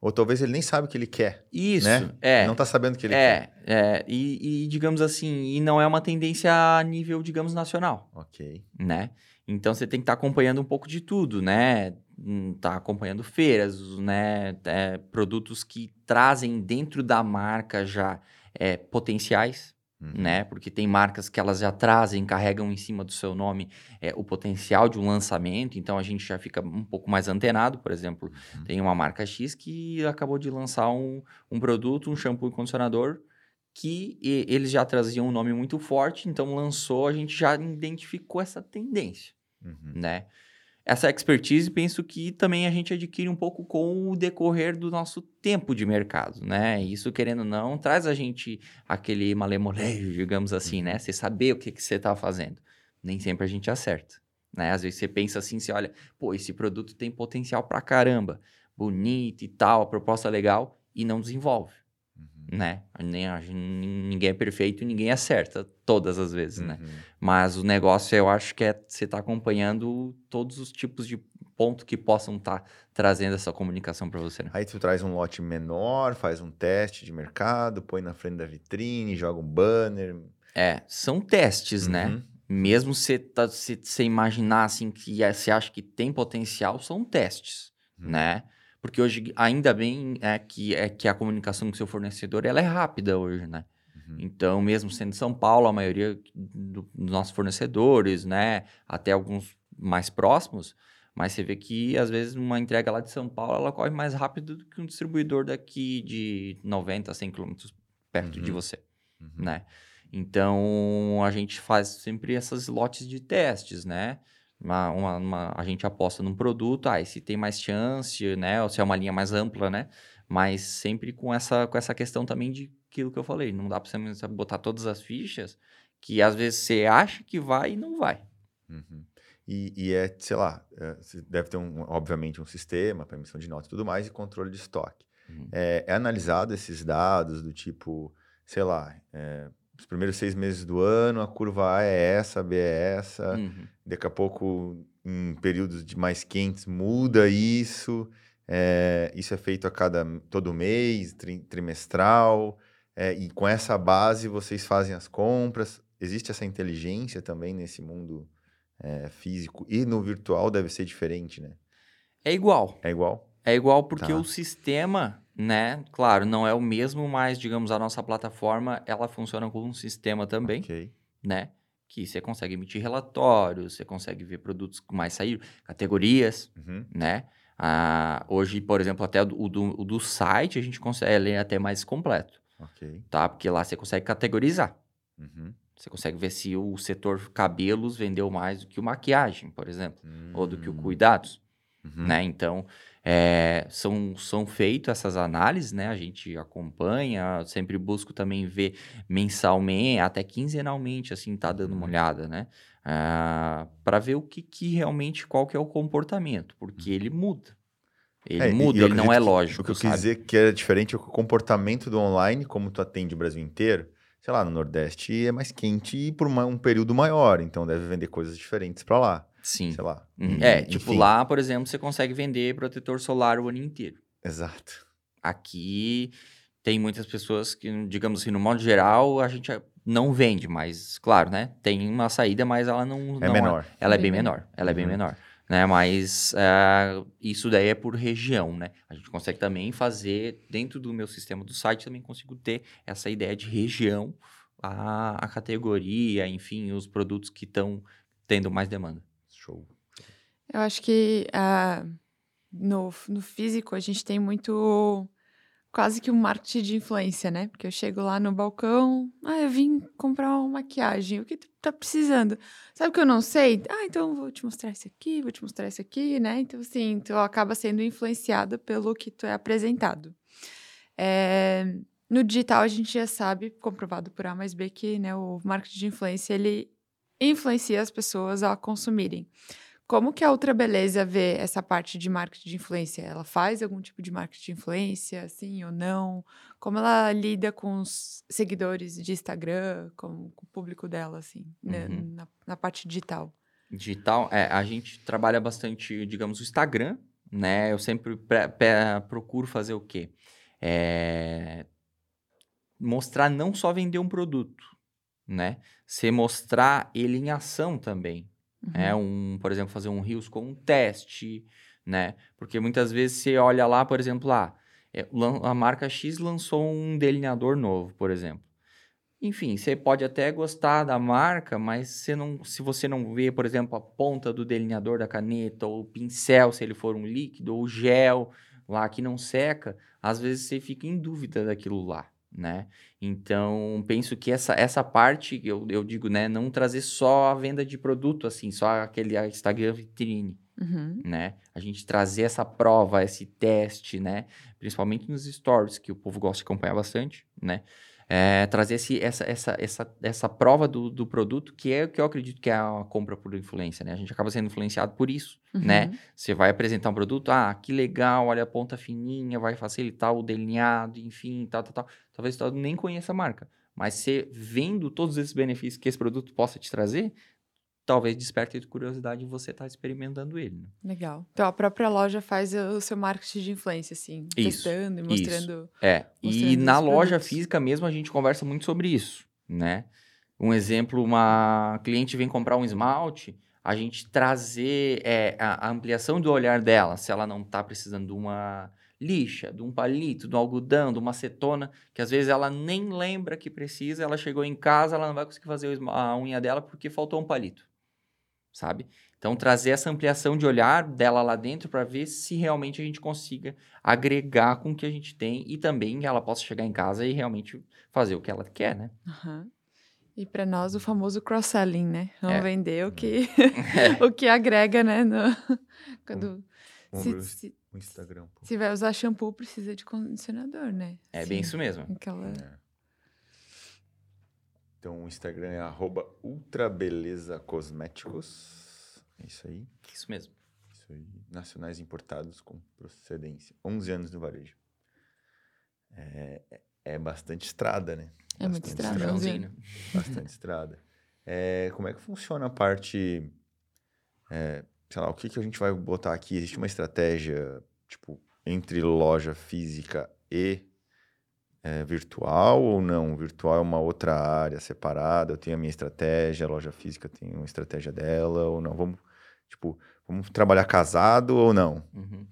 A: Ou talvez ele nem sabe o que ele quer.
C: Isso,
A: Né?
C: é.
A: Não tá sabendo o que ele quer.
C: É, é, e, e digamos assim, e não é uma tendência a nível, digamos, nacional.
A: Ok.
C: né? Então você tem que estar acompanhando um pouco de tudo, né? Hum, Tá acompanhando feiras, né? É, produtos que trazem dentro da marca já é, potenciais,
A: Uhum.
C: né? Porque tem marcas que elas já trazem, carregam em cima do seu nome é, o potencial de um lançamento, então a gente já fica um pouco mais antenado, por exemplo,
A: Uhum.
C: tem uma marca X que acabou de lançar um, um produto, um shampoo e condicionador, que e- eles já traziam um nome muito forte, então lançou, a gente já identificou essa tendência,
A: Uhum.
C: né? Essa expertise, penso que também a gente adquire um pouco com o decorrer do nosso tempo de mercado, né? Isso, querendo ou não, traz a gente aquele malemolejo, digamos assim, né? Você saber o que, que você está fazendo. Nem sempre a gente acerta, né? Às vezes você pensa assim, você olha, pô, esse produto tem potencial pra caramba, bonito e tal, a proposta legal, e não desenvolve. Né? Nem, ninguém é perfeito e ninguém acerta todas as vezes, né?
A: Uhum.
C: Mas o negócio, eu acho que é você estar acompanhando todos os tipos de ponto que possam estar trazendo essa comunicação para você. Né?
A: Aí tu traz um lote menor, faz um teste de mercado, põe na frente da vitrine, joga um banner.
C: É, são testes, né?
A: Uhum.
C: Mesmo você tá, se você imaginar assim que é- você acha que tem potencial, são testes, né? Porque hoje, ainda bem é que, é que a comunicação com seu fornecedor ela é rápida hoje, né?
A: Uhum.
C: Então, mesmo sendo São Paulo, a maioria do- dos nossos fornecedores, né? Até alguns mais próximos, mas você vê que, às vezes, uma entrega lá de São Paulo, ela corre mais rápido do que um distribuidor daqui de 90, 100 quilômetros perto de
A: Uhum.
C: você
A: Uhum.
C: né? Então, a gente faz sempre essas lotes de testes, né? Uma, uma- uma- a gente aposta num produto, ah, se tem mais chance, né? Ou se é uma linha mais ampla, né? Mas sempre com essa, com essa questão também de aquilo que eu falei. Não dá pra você botar todas as fichas que às vezes você acha que vai e não vai.
A: Uhum. E, e é, sei lá, você deve ter, um, obviamente, um sistema para emissão de notas e tudo mais e controle de estoque.
C: Uhum.
A: É, é analisado esses dados do tipo, sei lá, é, os primeiros seis meses do ano, a curva A é essa, a B é essa,
C: Uhum.
A: daqui a pouco, em períodos de mais quentes, muda isso. é, isso é feito a cada todo mês, tri- trimestral, é, e com essa base vocês fazem as compras. Existe essa inteligência também nesse mundo é, físico e no virtual deve ser diferente, né?
C: É igual.
A: É igual?
C: É igual porque
A: Tá.
C: o sistema, né? Claro, não é o mesmo, mas, digamos, a nossa plataforma, ela funciona como um sistema também.
A: Ok.
C: né? Que você consegue emitir relatórios, você consegue ver produtos que mais saíram, categorias,
A: Uhum.
C: né? Ah, hoje, por exemplo, até o do, o do site a gente consegue ler até mais completo,
A: Ok.
C: tá? Porque lá você consegue categorizar.
A: Uhum.
C: Você consegue ver se o setor cabelos vendeu mais do que o maquiagem, por exemplo, ou do que o
A: Hum.
C: cuidados,
A: Uhum.
C: né? Então, é, são, são feitas essas análises, né? A gente acompanha, sempre busco também ver mensalmente, até quinzenalmente, assim, tá dando uma
A: Uhum.
C: olhada, né? para ver o que, que realmente, qual que é o comportamento, porque ele muda. Ele
A: É,
C: muda, ele não é
A: que
C: lógico,
A: O que eu
C: sabe?
A: quis dizer que era diferente é que o comportamento do online, como tu atende o Brasil inteiro, sei lá, no Nordeste é mais quente e por uma- um período maior, então deve vender coisas diferentes pra lá,
C: Sim.
A: sei lá.
C: Uhum. É, tipo,
A: enfim.
C: lá, por exemplo, você consegue vender protetor solar o ano inteiro.
A: Exato.
C: Aqui tem muitas pessoas que, digamos assim, no modo geral, a gente não vende, mas, claro, né? Tem uma saída, mas ela não.
A: É
C: não
A: menor.
C: ela é
B: Bem menor.
C: Ela é bem
A: Uhum.
C: menor. Né? Mas ah, isso daí é por região, né? A gente consegue também fazer, dentro do meu sistema do site, também consigo ter essa ideia de região, a, a categoria, enfim, os produtos que estão tendo mais demanda.
A: Show.
B: Eu acho que ah, no, no físico a gente tem muito quase que um marketing de influência, né? Porque eu chego lá no balcão, ah, eu vim comprar uma maquiagem, o que tu tá precisando? Sabe o que eu não sei? Ah, então vou te mostrar isso aqui, vou te mostrar isso aqui, né? Então, assim, tu acaba sendo influenciado pelo que tu é apresentado. É, no digital, a gente já sabe, comprovado por A mais B, que né, o marketing de influência, ele influencia as pessoas a consumirem. Como que a Ultra Beleza vê essa parte de marketing de influência? Ela faz algum tipo de marketing de influência, sim ou não? Como ela lida com os seguidores de Instagram, com, com o público dela, assim, né,
C: Uhum.
B: na, na parte digital?
C: Digital, é, a gente trabalha bastante, digamos, o Instagram, né? Eu sempre pre- procuro fazer o quê? É, mostrar não só vender um produto, né? Você mostrar ele em ação também. É um, por exemplo, fazer um Reels com um teste, né? Porque muitas vezes você olha lá, por exemplo, lá, é, lan- a marca X lançou um delineador novo, por exemplo. Enfim, você pode até gostar da marca, mas você não, se você não vê, por exemplo, a ponta do delineador da caneta, ou o pincel, se ele for um líquido, ou gel lá que não seca, às vezes você fica em dúvida daquilo lá, né? Então, penso que essa, essa parte, eu, eu digo, né, não trazer só a venda de produto, assim, só aquele Instagram vitrine,
B: Uhum.
C: né? A gente trazer essa prova, esse teste, né? Principalmente nos stories, que o povo gosta de acompanhar bastante, né? É, trazer esse, essa, essa, essa, essa prova do, do produto, que é o que eu acredito que é a compra por influência, né? A gente acaba sendo influenciado por isso, né?
B: Uhum.
C: Você vai apresentar um produto, ah, que legal, olha a ponta fininha, vai facilitar o delineado, enfim, tal, tal, tal. Talvez tu nem conheça a marca, mas você vendo todos esses benefícios que esse produto possa te trazer, talvez desperte curiosidade em você estar experimentando ele. Né?
B: Legal. Então a própria loja faz o seu marketing de influência, assim,
C: Isso,
B: testando e
C: isso.
B: mostrando.
C: É, e
B: Mostrando
C: na
B: os
C: loja
B: produtos.
C: física mesmo a gente conversa muito sobre isso, né? Um exemplo, uma cliente vem comprar um esmalte, a gente trazer é, a, a ampliação do olhar dela, se ela não está precisando de uma lixa, de um palito, de um algodão, de uma acetona, que às vezes ela nem lembra que precisa, ela chegou em casa, ela não vai conseguir fazer a unha dela porque faltou um palito, sabe? Então, trazer essa ampliação de olhar dela lá dentro para ver se realmente a gente consiga agregar com o que a gente tem e também ela possa chegar em casa e realmente fazer o que ela quer, né?
B: Uhum. E para nós o famoso cross-selling, né? Vamos
C: É.
B: vender o que, o que agrega, né? no- quando, se, se,
A: o Instagram. pô.
B: se vai usar shampoo, precisa de condicionador, né?
C: É bem
B: Sim,
C: isso mesmo.
B: Aquela...
A: É. Então o Instagram é arroba ultrabeleza cosméticos. É isso aí.
C: Isso mesmo.
A: Isso aí. Nacionais importados com procedência. 11 anos no varejo. É, é- é bastante estrada, né?
B: É muito
A: Bastante
B: estrada,
A: estrada.
B: 11
C: Padrãozinho.
A: Bastante estrada. É, como é que funciona a parte. é, sei lá, o que, que a gente vai botar aqui? Existe uma estratégia, tipo, entre loja física e é, virtual ou não? Virtual é uma outra área separada, eu tenho a minha estratégia, a loja física tem uma estratégia dela, ou não? Vamos, tipo, vamos trabalhar casado ou não?
C: Uhum.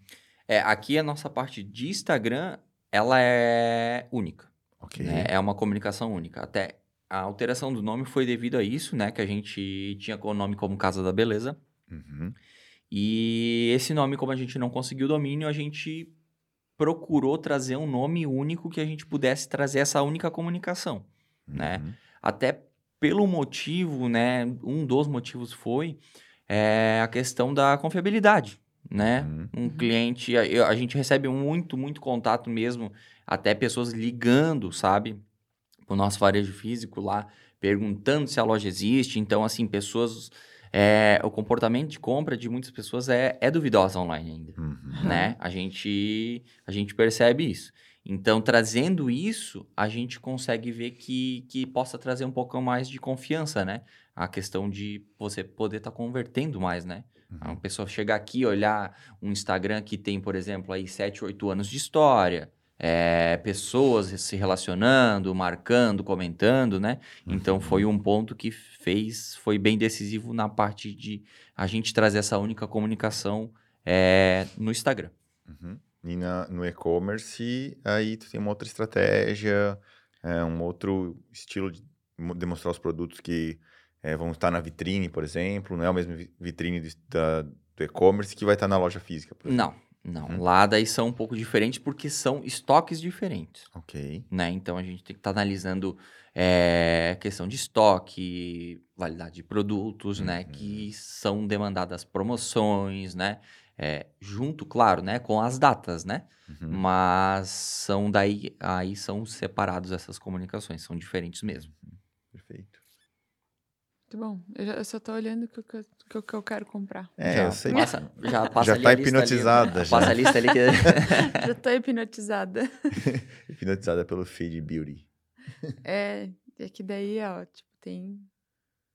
C: É, aqui a nossa parte de Instagram, ela é única.
A: Ok.
C: né? É uma comunicação única. Até a alteração do nome foi devido a isso, né? Que a gente tinha o nome como Casa da Beleza.
A: Uhum.
C: E esse nome, como a gente não conseguiu domínio, a gente procurou trazer um nome único que a gente pudesse trazer essa única comunicação. né?
A: Uhum.
C: Até pelo motivo, né? Um dos motivos foi é, a questão da confiabilidade, né?
A: Uhum.
C: Um cliente, a, a gente recebe muito, muito contato mesmo, até pessoas ligando, sabe? Pro nosso varejo físico lá, perguntando se a loja existe. Então, assim, pessoas. É, o comportamento de compra de muitas pessoas é, é duvidosa online ainda
A: Uhum.
C: né? A gente, a gente percebe isso. Então, trazendo isso, a gente consegue ver que, que possa trazer um pouco mais de confiança, né? A questão de você poder estar convertendo mais, né?
A: Uhum.
C: Uma pessoa chegar aqui, olhar um Instagram que tem, por exemplo, aí 7, 8 anos de história, é, pessoas se relacionando, marcando, comentando, né? Então,
A: Uhum.
C: foi um ponto que fez, foi bem decisivo na parte de a gente trazer essa única comunicação é, no Instagram.
A: Uhum. E na- no e-commerce, aí tu tem uma outra estratégia, é, um outro estilo de mo- demonstrar os produtos que é, vão estar na vitrine, por exemplo. Não é a mesma vi- vitrine do, da- do e-commerce que vai estar na loja física. Por exemplo.
C: Não, não.
A: Uhum.
C: Lá daí são um pouco diferentes porque são estoques diferentes,
A: Ok.
C: né? Então a gente tem que estar analisando é, questão de estoque, validade de produtos, né?
A: Uhum.
C: Que são demandadas promoções, né? É, junto, claro, né? Com as datas, né?
A: Uhum.
C: Mas são daí, aí são separados essas comunicações, são diferentes mesmo.
A: Perfeito.
B: Muito bom. Eu, já- eu só tô olhando o que, eu- que eu- que eu quero comprar.
A: É,
C: já
A: eu sei.
C: Passa, já passa
A: Já
C: ali
A: tá
C: a lista ali,
A: hipnotizada,
C: né?
A: já.
C: Passa a lista ali que...
B: já tô hipnotizada.
A: Hipnotizada pelo Feed Beauty.
B: É, é que daí, ó, tipo, tem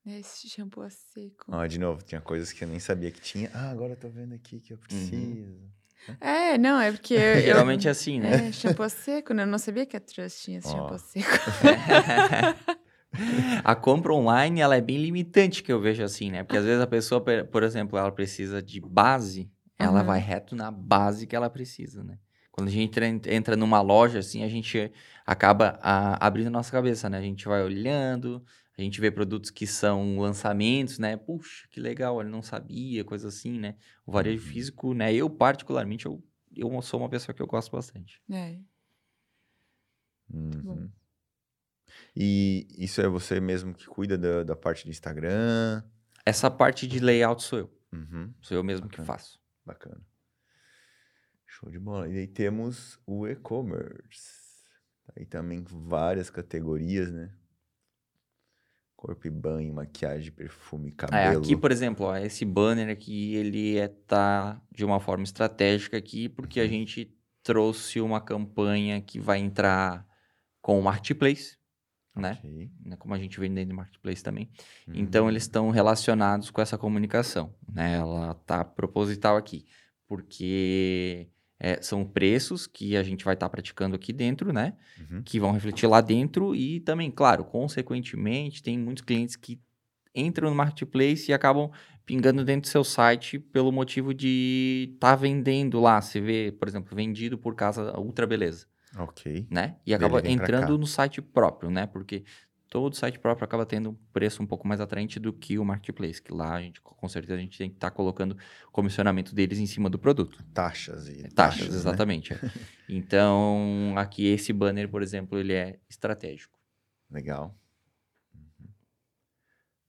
B: né, esse shampoo a seco.
A: Ó, de novo, tinha coisas que eu nem sabia que tinha. Ah, agora eu tô vendo aqui que eu preciso.
B: É, não, é porque. eu-
C: Geralmente é assim, né?
B: É, shampoo a seco, né? Eu não sabia que a Trust tinha esse
A: Ó.
B: shampoo a seco.
C: A compra online, ela é bem limitante, que eu vejo assim, né? Porque às vezes a pessoa, pe- por exemplo, ela precisa de base, ela
B: Uhum.
C: vai reto na base que ela precisa, né? Quando a gente entra, entra numa loja, assim, a gente acaba a- abrindo a nossa cabeça, né? A gente vai olhando, a gente vê produtos que são lançamentos, né? Puxa, que legal, ele não sabia, coisa assim, né? O varejo
A: Uhum.
C: físico, né? Eu, particularmente, eu, eu sou uma pessoa que eu gosto bastante.
B: É. bom.
A: Uhum. E isso é você mesmo que cuida da, da parte do Instagram?
C: Essa parte de layout sou eu.
A: Uhum.
C: Sou eu mesmo que
A: Bacana.
C: faço.
A: Bacana. Show de bola. E aí temos o e-commerce. Aí também várias categorias, né? Corpo e banho, maquiagem, perfume,
C: É,
A: cabelo.
C: aqui, por exemplo, ó, esse banner aqui, ele é, tá de uma forma estratégica aqui, porque a
A: Uhum.
C: gente trouxe uma campanha que vai entrar com o Marketplace, né?
A: Ok.
C: Né, Como a gente vende dentro do Marketplace também. Então,
A: Hum.
C: eles estão relacionados com essa comunicação, né? Ela tá proposital aqui, porque é, são preços que a gente vai estar praticando aqui dentro, né?
A: Uhum.
C: que vão refletir lá dentro e também, claro, consequentemente, tem muitos clientes que entram no marketplace e acabam pingando dentro do seu site pelo motivo de estar tá vendendo lá. Você vê, por exemplo, vendido por casa Ultra Beleza.
A: Ok.
C: Né? E acaba entrando no site próprio, né? Porque todo site próprio acaba tendo um preço um pouco mais atraente do que o marketplace, que lá a gente, com certeza, a gente tem que estar tá colocando o comissionamento deles em cima do produto.
A: Taxas e
C: taxas, taxas né? exatamente. Né? então, aqui esse banner, por exemplo, ele é estratégico.
A: Legal. Uhum.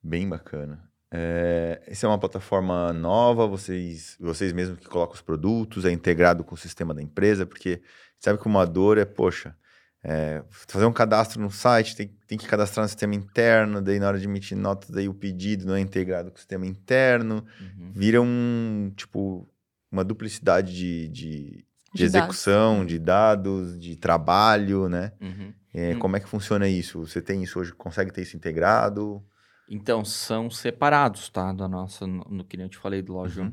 A: Bem bacana. É, essa é uma plataforma nova, vocês, vocês mesmos que colocam os produtos, é integrado com o sistema da empresa, porque sabe que uma dor é, poxa, é, fazer um cadastro no site, tem, tem que cadastrar no sistema interno, daí na hora de emitir notas, daí o pedido não é integrado com o sistema interno, uhum. vira um, tipo, uma duplicidade de, de, de, de execução, dados. de dados, de trabalho, né? Uhum. É, uhum. Como é que funciona isso? Você tem isso hoje, consegue ter isso integrado?
C: Então, são separados, tá? Da nossa, no, no que eu te falei do loja uhum.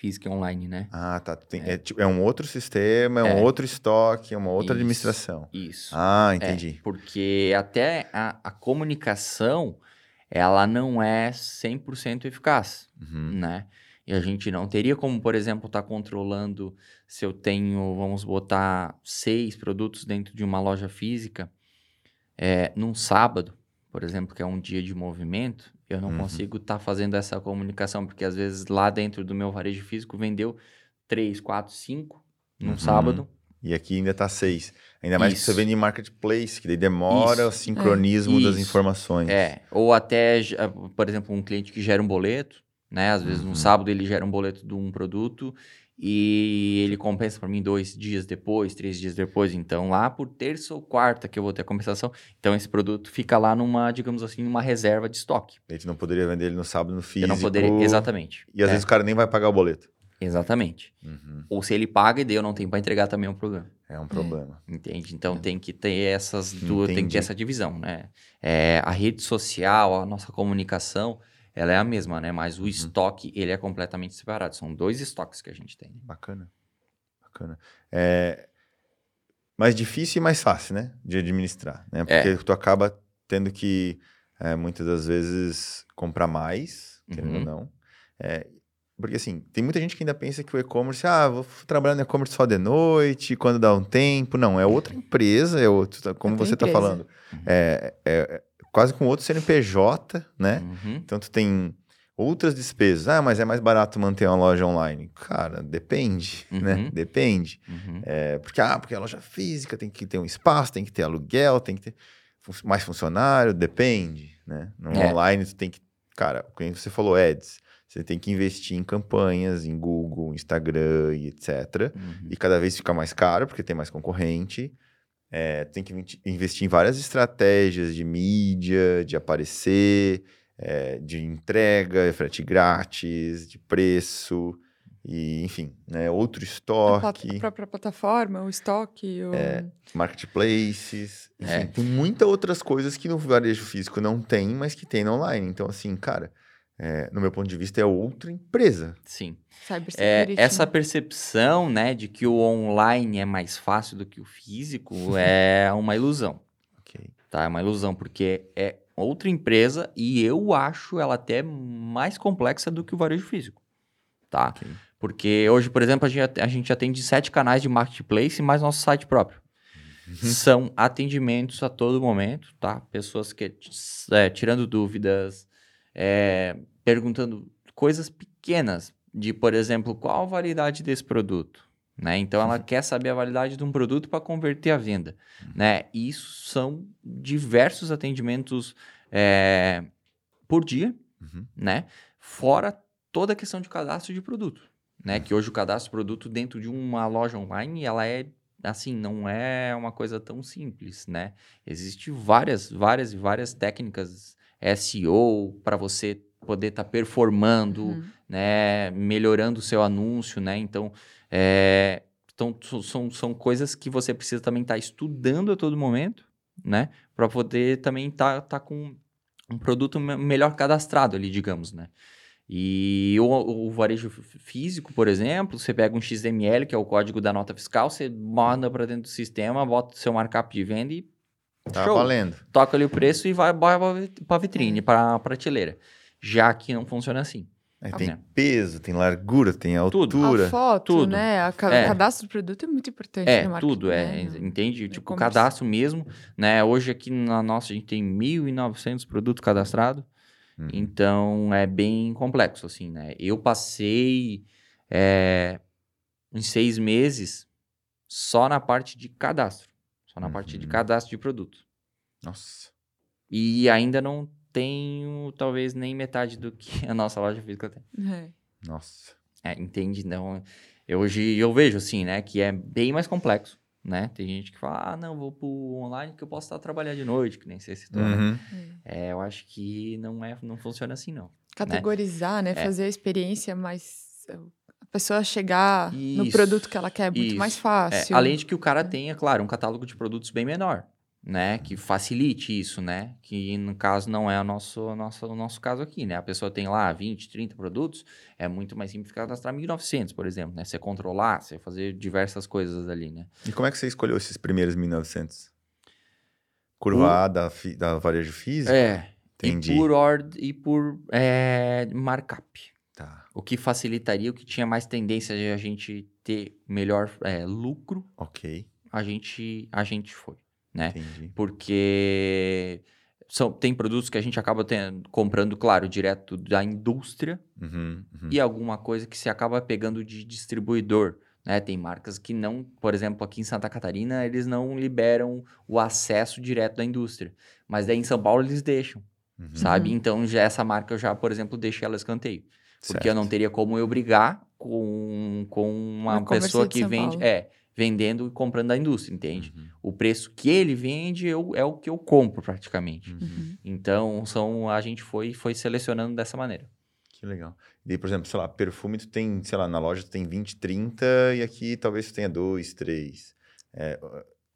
C: Física e online, né?
A: Ah, tá. Tem, é. É, é, um outro sistema, é, um é. outro estoque, é uma outra isso, administração.
C: Isso.
A: Ah, entendi.
C: É, porque até a, a, comunicação, ela não é 100% eficaz, uhum. né? E a gente não teria como, por exemplo, estar tá controlando se eu tenho, vamos botar, seis produtos dentro de uma loja física é, num sábado por exemplo, que é um dia de movimento, eu não uhum. consigo estar tá fazendo essa comunicação, porque às vezes lá dentro do meu varejo físico vendeu 3, 4, 5 num uhum. sábado.
A: E aqui ainda está 6. Ainda mais Isso. que você vende em marketplace, que daí demora Isso. o sincronismo é. das informações.
C: É, ou até, por exemplo, um cliente que gera um boleto, né? Às vezes uhum. no sábado ele gera um boleto de um produto e ele compensa para mim dois dias depois, três dias depois. Então, lá por terça ou quarta que eu vou ter a compensação. Então, esse produto fica lá numa, digamos assim, numa reserva de estoque.
A: A gente não poderia vender ele no sábado, no físico.
C: Eu não poderia, exatamente.
A: E às é. vezes o cara nem vai pagar o boleto.
C: Exatamente. Uhum. Ou se ele paga e daí eu não tenho para entregar também é um problema.
A: É um problema.
C: É. Entende? Então é. tem que ter essas duas, Entendi. tem que ter essa divisão, né? É, a rede social, a nossa comunicação, ela é a mesma, né? Mas o uhum. estoque, ele é completamente separado. São dois estoques que a gente tem.
A: Bacana. Bacana. É mais difícil e mais fácil, né? De administrar, né? Porque é. tu acaba tendo que, é, muitas das vezes, comprar mais, querendo uhum. ou não. É, porque, assim, tem muita gente que ainda pensa que o e-commerce, ah, vou trabalhar no e-commerce só de noite, quando dá um tempo. Não, é outra empresa, é outro, como outra você está falando. Uhum. É, é, quase com outro CNPJ, né? Uhum. Então tu tem outras despesas. Ah, mas é mais barato manter uma loja online. Cara, depende, né? uhum. né? Depende. Uhum. É, porque, ah, porque a loja física tem que ter um espaço, tem que ter aluguel, tem que ter mais funcionário, depende, né? No é. online tu tem que... Cara, como você falou, ads, você tem que investir em campanhas, em Google, Instagram e etc. Uhum. E cada vez fica mais caro, porque tem mais concorrente. É, tem que investir em várias estratégias de mídia, de aparecer, é, de entrega, frete grátis, de preço, e enfim, né, outro estoque.
B: A, própria plataforma, o estoque, o...
A: É, marketplaces, enfim, é. tem muitas outras coisas que no varejo físico não tem, mas que tem no online. Então, assim, cara, é, no meu ponto de vista, é outra empresa.
C: Sim. É, essa percepção, né, de que o online é mais fácil do que o físico é uma ilusão.
A: Okay.
C: Tá? É uma ilusão, porque é outra empresa e eu acho ela até mais complexa do que o varejo físico. Tá? Okay. Porque hoje, por exemplo, a gente, a gente atende sete canais de marketplace mais nosso site próprio. Uhum. São atendimentos a todo momento, tá? Pessoas que é, tirando dúvidas, é, perguntando coisas pequenas, de, por exemplo, qual a validade desse produto. Né? Então, ela uhum. quer saber a validade de um produto para converter a venda. Uhum. Né? E isso são diversos atendimentos é, por dia, uhum. né? fora toda a questão de cadastro de produto. Né? Uhum. Que hoje o cadastro de produto dentro de uma loja online, ela é assim, não é uma coisa tão simples, né? Existem várias, várias e várias técnicas SEO para você poder estar tá performando, uhum. né, melhorando o seu anúncio, né? Então, é, então são, são coisas que você precisa também estar tá estudando a todo momento, né? Para poder também estar tá, tá com um produto melhor cadastrado ali, digamos, né? E o, o, varejo físico, por exemplo, você pega um XML, que é o código da nota fiscal, você manda para dentro do sistema, bota o seu markup de venda e
A: Tá show. valendo.
C: Toca ali o preço e vai para a vitrine, para a prateleira já que não funciona assim.
A: É,
B: A-
A: tem peso, tem largura, tem altura.
B: A foto,
C: tudo.
B: né? A ca-
C: É.
B: cadastro do produto é muito importante
C: É, tudo, é,
B: né?
C: entende?
B: no
C: Tipo, o cadastro mesmo, né? Hoje aqui na nossa a gente tem 1.900 produtos cadastrados,
A: Uhum.
C: então é bem complexo, assim, né? Eu passei é, em seis meses só na parte de cadastro, na parte de
A: Uhum.
C: cadastro de produto.
A: Nossa.
C: E ainda não tenho, talvez, nem metade do que a nossa loja física tem.
B: É.
A: Nossa.
C: É, entende? Não, eu, hoje eu vejo assim, né, que é bem mais complexo, né? Tem gente que fala, ah, não, vou pro online que eu posso estar trabalhando de noite, que nem você citou. né?
A: Uhum.
C: É, eu acho que não é, não funciona assim, não.
B: Categorizar, né?
C: É.
B: Fazer a experiência mais. A pessoa chegar no
C: Isso,
B: produto que ela quer é muito mais
C: isso. É,
B: fácil.
C: além de que o cara tenha, claro, um catálogo de produtos bem menor, né? Que facilite isso, né? Que no caso não é o nosso, o nosso, o nosso caso aqui, né? A pessoa tem lá 20, 30 produtos, é muito mais simples cadastrar 1.900, por exemplo, né? Você controlar, você fazer diversas coisas ali, né?
A: E como é que você escolheu esses primeiros 1900? Curva A da, fi- da varejo físico?
C: É.
A: Entendi.
C: E por ordem e por é, markup.
A: Tá,
C: O que facilitaria, o que tinha mais tendência de a gente ter melhor é, lucro,
A: ok.
C: a gente, a gente foi, né?
A: Entendi.
C: Porque são, tem produtos que a gente acaba ten- comprando, claro, direto da indústria
A: Uhum, uhum.
C: e alguma coisa que se acaba pegando de distribuidor. Né? Tem marcas que não, por exemplo, aqui em Santa Catarina, eles não liberam o acesso direto da indústria. Mas daí em São Paulo eles deixam,
A: Uhum.
C: sabe? Então já essa marca eu já, por exemplo, deixei ela escanteio. Porque eu não
A: Certo.
C: teria como eu brigar com, com uma pessoa que vende.
B: Paulo.
C: É, vendendo e comprando da indústria, entende?
A: Uhum,
C: O preço que ele vende eu, é o que eu compro praticamente.
A: uhum.
B: Uhum.
C: Então, são, a gente foi, foi selecionando dessa maneira.
A: Que legal. E por exemplo, sei lá, perfume tu tem, sei lá, na loja tu tem 20, 30 e aqui talvez tu tenha 2, 3. É,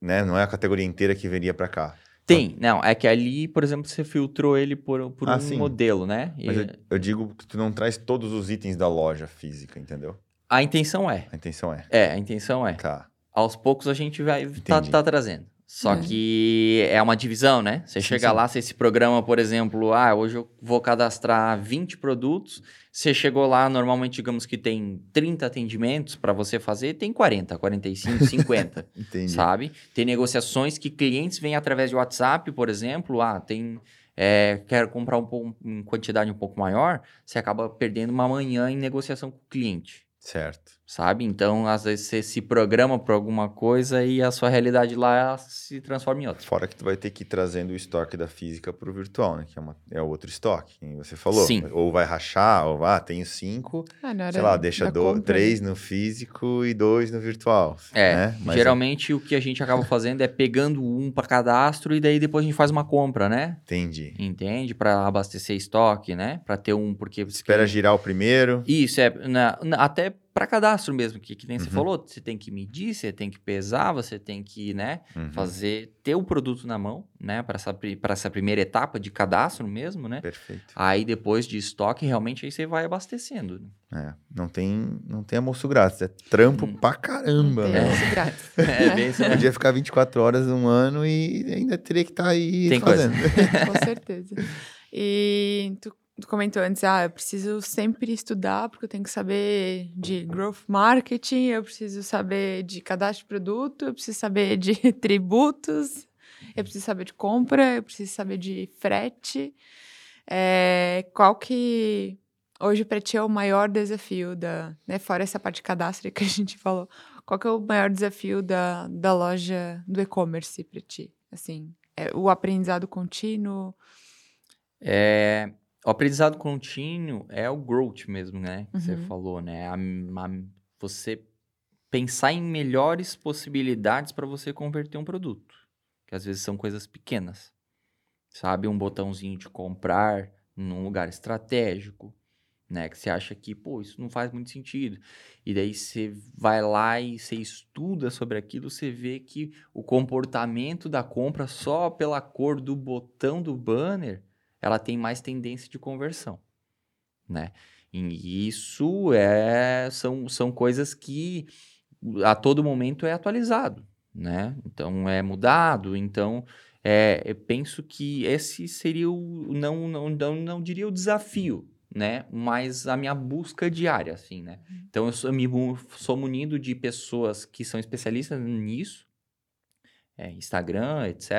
A: né? Não é a categoria inteira que viria pra cá.
C: Tem, não, é que ali, por exemplo, você filtrou ele por, por
A: Ah,
C: um
A: sim.
C: modelo, né? E
A: Mas eu, eu digo que tu não traz todos os itens da loja física, entendeu?
C: A intenção é.
A: A intenção é.
C: É, a intenção é.
A: Tá.
C: Aos poucos a gente vai tá,
A: Entendi.
C: tá trazendo. Só
B: É.
C: que é uma divisão, né? Você
A: Sim,
C: chega
A: sim.
C: lá, você se programa, por exemplo, ah, hoje eu vou cadastrar 20 produtos. Você chegou lá, normalmente, digamos que tem 30 atendimentos para você fazer, tem 40, 45, 50.
A: Entendi.
C: sabe? Tem negociações que clientes vêm através de WhatsApp, por exemplo, ah, tem... é, quero comprar um pouco, em quantidade um pouco maior, você acaba perdendo uma manhã em negociação com o cliente,
A: Certo.
C: Sabe? Então, às vezes, você se programa por alguma coisa e a sua realidade lá se transforma em outra.
A: Fora que tu vai ter que ir trazendo o estoque da física pro virtual, né? Que é, uma, é outro estoque, que você falou.
C: Sim.
A: Ou vai rachar, ou ah, tenho cinco,
B: Ah, na hora
A: sei lá, deixa
B: da
A: do,
B: compra,
A: três no físico e dois no virtual.
C: É,
A: né? Mas
C: geralmente o que a gente acaba fazendo é pegando um para cadastro e daí depois a gente faz uma compra, né?
A: Entendi.
C: Entende? Para abastecer estoque, né? Para ter um, porque...
A: Espera girar o primeiro.
C: Isso, é. na- na- até para cadastro mesmo, que, que nem você
A: Uhum.
C: falou, você tem que medir, você tem que pesar, você tem que, né,
A: Uhum.
C: fazer, ter o produto na mão, né, para essa, pra essa primeira etapa de cadastro mesmo, né?
A: Perfeito.
C: Aí depois de estoque, realmente aí você vai abastecendo. né?
A: É, não tem, não tem almoço grátis, é trampo
C: Hum.
A: pra caramba, né?
B: esse grátis.
C: É bem isso.
A: Podia ficar 24 horas um ano e ainda teria que estar aí
C: Tem coisa.
A: fazendo.
B: Com certeza. E tu, tu comentou antes, ah, eu preciso sempre estudar, porque eu tenho que saber de growth marketing, eu preciso saber de cadastro de produto, eu preciso saber de tributos, eu preciso saber de compra, eu preciso saber de frete. É, qual que hoje para ti é o maior desafio da, né, fora essa parte de cadastro que a gente falou, qual que é o maior desafio da, da loja do e-commerce para ti? Assim, é o aprendizado contínuo,
C: É, o aprendizado contínuo é o growth mesmo, né? Que você
B: Uhum.
C: falou, né? A- a- você pensar em melhores possibilidades para você converter um produto. Que às vezes são coisas pequenas. Sabe? Um botãozinho de comprar num lugar estratégico, né? Que você acha que, pô, isso não faz muito sentido. E daí você vai lá e você estuda sobre aquilo, você vê que o comportamento da compra só pela cor do botão do banner ela tem mais tendência de conversão, né? E isso é, são, são coisas que a todo momento é atualizado, né? Então é mudado, então é, eu penso que esse seria o, não, não, não, não diria o desafio, né? Mas a minha busca diária, assim, né? Então eu sou, me, sou munido de pessoas que são especialistas nisso, é, Instagram, etc.,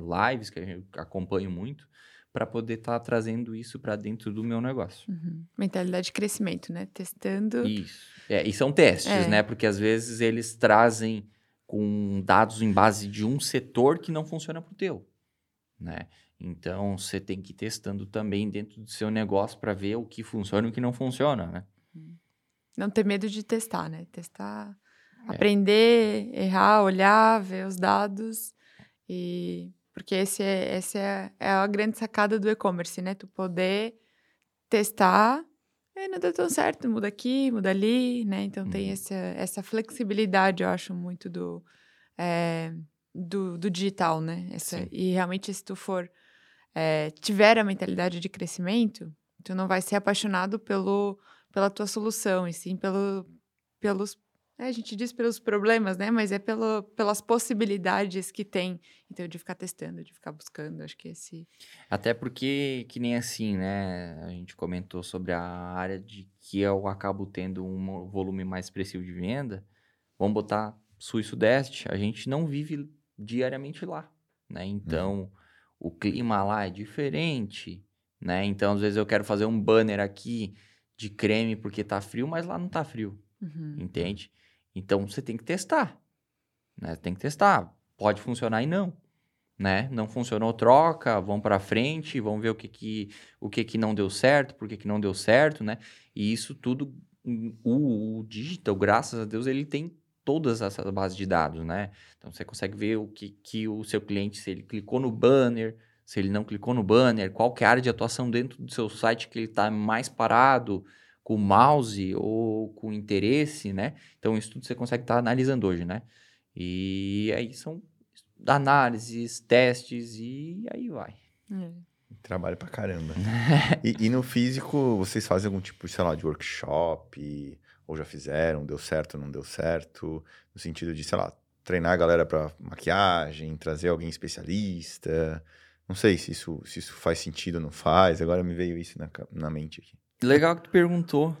C: lives que eu acompanho muito, para poder estar trazendo isso para dentro do meu negócio.
B: Uhum. Mentalidade de crescimento, né? Testando.
C: Isso. É, e são testes,
B: É.
C: né? Porque às vezes eles trazem com dados em base de um setor que não funciona para o teu, né? Então você tem que ir testando também dentro do seu negócio para ver o que funciona e o que não funciona, né?
B: Não ter medo de testar, né? Testar,
C: É.
B: aprender, errar, olhar, ver os dados. E porque esse é, essa é, é a grande sacada do e-commerce, né? Tu poder testar, e não deu tão certo, muda aqui, muda ali, né? Então tem
C: Uhum.
B: essa, essa flexibilidade, eu acho, muito do, é, do, do digital, né? Essa,
C: Sim.
B: e realmente, se tu for é, tiver a mentalidade de crescimento, tu não vai ser apaixonado pelo, pela tua solução, e sim pelo, pelos. É, a gente diz pelos problemas, né? Mas é pelo, pelas possibilidades que tem. Então, de ficar testando, de ficar buscando. Acho que esse.
C: Até porque, que nem assim, né? A gente comentou sobre a área de que eu acabo tendo um volume mais expressivo de venda. Vamos botar Sul e Sudeste. A gente não vive diariamente lá, né? Então, o clima lá é diferente, né? Então, às vezes eu quero fazer um banner aqui de creme porque tá frio, mas lá não tá frio
B: Uhum.
C: entende? Então você tem que testar, né? Tem que testar. Pode funcionar e não, né? Não funcionou, troca, vão para frente, vão ver o que que o que que não deu certo, por que que não deu certo, né? E isso tudo hum, o, o digital, graças a Deus, ele tem todas essas bases de dados, né? Então você consegue ver o que que o seu cliente se ele clicou no banner, se ele não clicou no banner, qual que é a área de atuação dentro do seu site que ele está mais parado, com o mouse ou com interesse, né? Então, isso tudo você consegue estar analisando hoje, né? E aí são análises, testes e aí vai.
B: É.
A: Trabalho pra caramba. e, e no físico, vocês fazem algum tipo, sei lá, de workshop? Ou já fizeram? Deu certo ou não deu certo? No sentido de, sei lá, treinar a galera pra maquiagem, trazer alguém especialista. Não sei se isso, se isso faz sentido ou não faz. Agora me veio isso na, na mente aqui.
C: Legal que tu perguntou,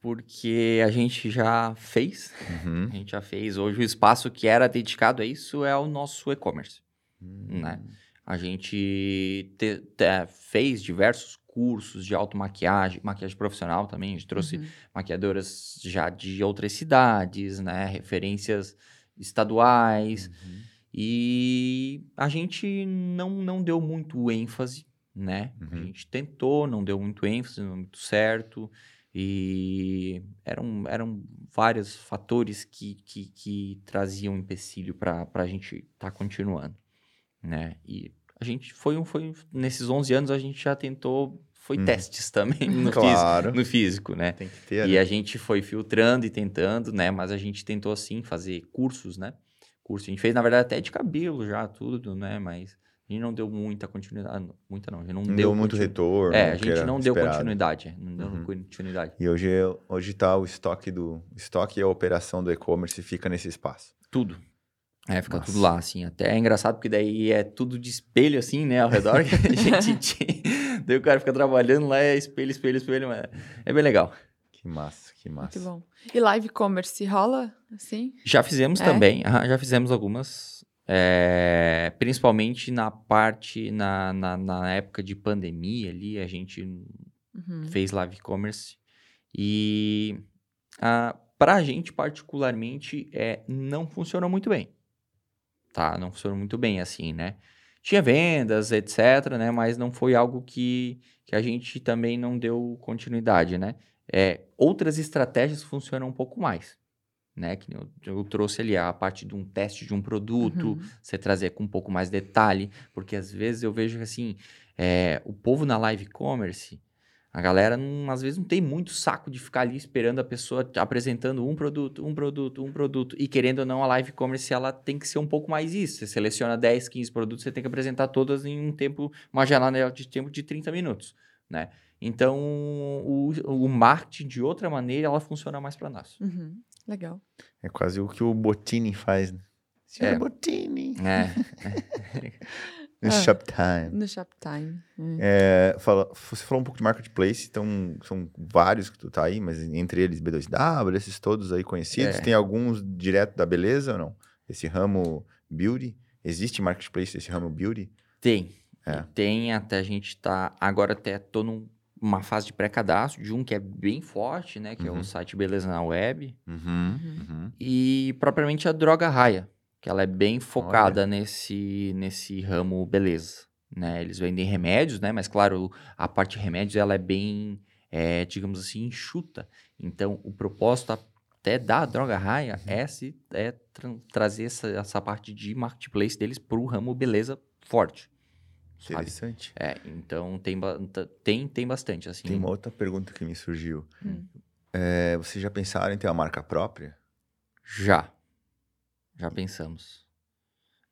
C: porque a gente já fez,
A: Uhum.
C: a gente já fez. Hoje o espaço que era dedicado a isso é o nosso e-commerce. Né? A gente te- te- fez diversos cursos de automaquiagem, maquiagem profissional também. A gente trouxe
B: Uhum.
C: maquiadoras já de outras cidades, né? Referências estaduais.
A: Uhum.
C: E a gente não, não deu muito ênfase, né? A
A: Uhum.
C: gente tentou, não deu muito ênfase, não deu muito certo. E eram, eram vários fatores que, que, que traziam empecilho para a gente estar continuando, né? E a gente foi, um- foi nesses 11 anos a gente já tentou, foi
A: Uhum.
C: testes também no, físico,
A: Claro.
C: no físico, né?
A: Tem que ter.
C: E
A: né?
C: a gente foi filtrando e tentando, né? Mas a gente tentou, assim, fazer cursos, né? Curso. A gente fez, na verdade, até de cabelo já, tudo, né? Mas a gente não deu muita continuidade. não, Muita não. A gente não,
A: Não
C: deu,
A: deu muito retorno.
C: É, a gente não deu
A: esperado.
C: continuidade. é, Não deu
A: Uhum.
C: continuidade.
A: E hoje, hoje tá o estoque do o estoque e a operação do e-commerce fica nesse espaço.
C: Tudo. É, fica
A: Massa.
C: tudo lá, assim. Até é engraçado, porque daí é tudo de espelho, assim, né? Ao redor. que a gente. Daí o cara fica trabalhando lá, é espelho, espelho, espelho. Mas é bem legal.
A: Que massa, que massa.
B: Muito bom. E live commerce rola assim?
C: Já fizemos
B: É?
C: também, já fizemos algumas. É, principalmente na parte, na, na, na época de pandemia ali, a gente
B: Uhum.
C: fez live commerce. E a, pra gente, particularmente, é, não funcionou muito bem. Tá? Não funcionou muito bem, assim, né? Tinha vendas, etc, né? Mas não foi algo que, que a gente também não deu continuidade, né? É, outras estratégias funcionam um pouco mais, né? Que eu, eu trouxe ali a parte de um teste de um produto,
B: Uhum.
C: você trazer com um pouco mais detalhe, porque às vezes eu vejo que assim, é, o povo na live commerce, a galera não- às vezes não tem muito saco de ficar ali esperando a pessoa apresentando um produto, um produto, um produto, e querendo ou não, a live commerce ela tem que ser um pouco mais isso. Você seleciona 10, 15 produtos, você tem que apresentar todas em um tempo, uma janela de tempo de 30 minutos, né? Então, o, o marketing de outra maneira, ela funciona mais para nós.
B: Uhum. Legal.
A: É quase o que o Botini faz, né? Senhora
C: É.
A: Botini.
C: É,
A: No
B: Ah.
A: Shoptime.
B: No Shoptime. Hum.
A: É, fala- você falou um pouco de marketplace, então são vários que tu tá aí, mas entre eles B2W, esses todos aí conhecidos.
C: É.
A: Tem alguns direto da beleza ou não? Esse ramo beauty? Existe marketplace desse ramo beauty?
C: Tem.
A: É.
C: Tem, até a gente tá. Agora até tô numa fase de pré-cadastro de um que é bem forte, né? Que é
A: Uhum.
C: o site Beleza na Web.
A: Uhum. uhum.
C: E propriamente a Droga Raia, que ela é bem focada nesse, nesse ramo beleza. Né? Eles vendem remédios, né? Mas claro, a parte de remédios ela é bem, é, digamos assim, enxuta. Então, o propósito até da Droga Raia é, se, é tra- trazer essa, essa parte de marketplace deles para o ramo beleza forte. Sabe?
A: Interessante.
C: É, então tem, tem, tem bastante, assim.
A: Tem uma outra pergunta que me surgiu.
B: Hum.
A: É, vocês já pensaram em ter uma marca própria?
C: Já. Já pensamos.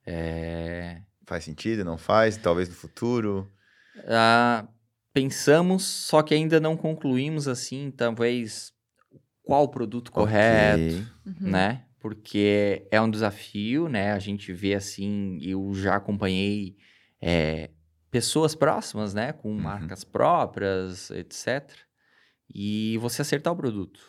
C: É...
A: Faz sentido? Não faz? Talvez no futuro?
C: Ah, pensamos, só que ainda não concluímos assim, talvez qual o produto correto,
A: Ok.
B: Uhum.
C: né? Porque é um desafio, né? A gente vê assim, eu já acompanhei é, pessoas próximas, né? Com
A: Uhum.
C: marcas próprias, etc. E você acertar o produto,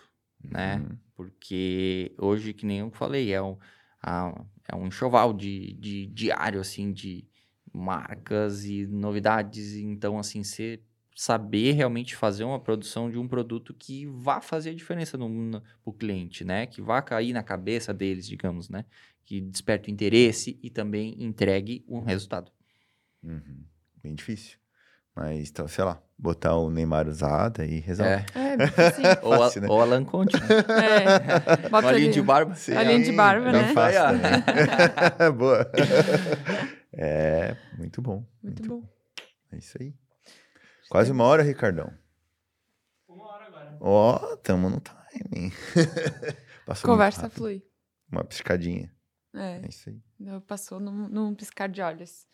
C: né?
A: Uhum.
C: Porque hoje, que nem eu falei, é um, a- é um enxoval de, de diário, assim, de marcas e novidades. Então, assim, você saber realmente fazer uma produção de um produto que vá fazer a diferença no, no, pro cliente, né? Que vá cair na cabeça deles, digamos, né? Que desperte o interesse e também entregue um resultado.
A: Uhum. Bem difícil. Mas, então, sei lá, botar o Neymar usada e resolve.
C: É.
B: É, sim.
C: Ou, a,
A: Fácil, né?
C: ou Alan Conte, né?
B: É. Bota ali.
C: de barba.
A: Sim,
B: Olhinho de barba, né?
A: fácil também. Boa. É, muito bom.
B: Muito bom.
A: É isso aí. Quase uma hora, Ricardão.
D: Uma hora agora.
A: Ó, tamo no timing. Passou muito
B: Conversa flui.
A: Uma piscadinha.
B: É.
A: É isso aí.
B: Passou num, num piscar de olhos.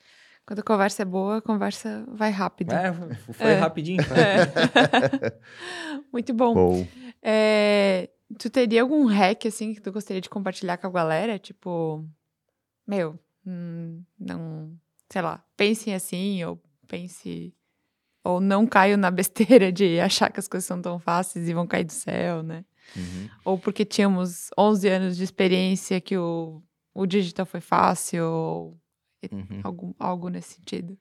B: Quando a conversa é boa, a conversa vai rápido.
C: É, foi
B: É.
C: rapidinho.
B: É. Muito bom.
A: Bom,
B: É, tu teria algum hack, assim, que tu gostaria de compartilhar com a galera? Tipo, meu, hum, não, sei lá, pensem assim, ou pense, ou não caio na besteira de achar que as coisas são tão fáceis e vão cair do céu, né?
C: Uhum.
B: Ou porque tínhamos 11 anos de experiência que o, o digital foi fácil, ou
C: Uhum.
B: algum, algo nesse sentido.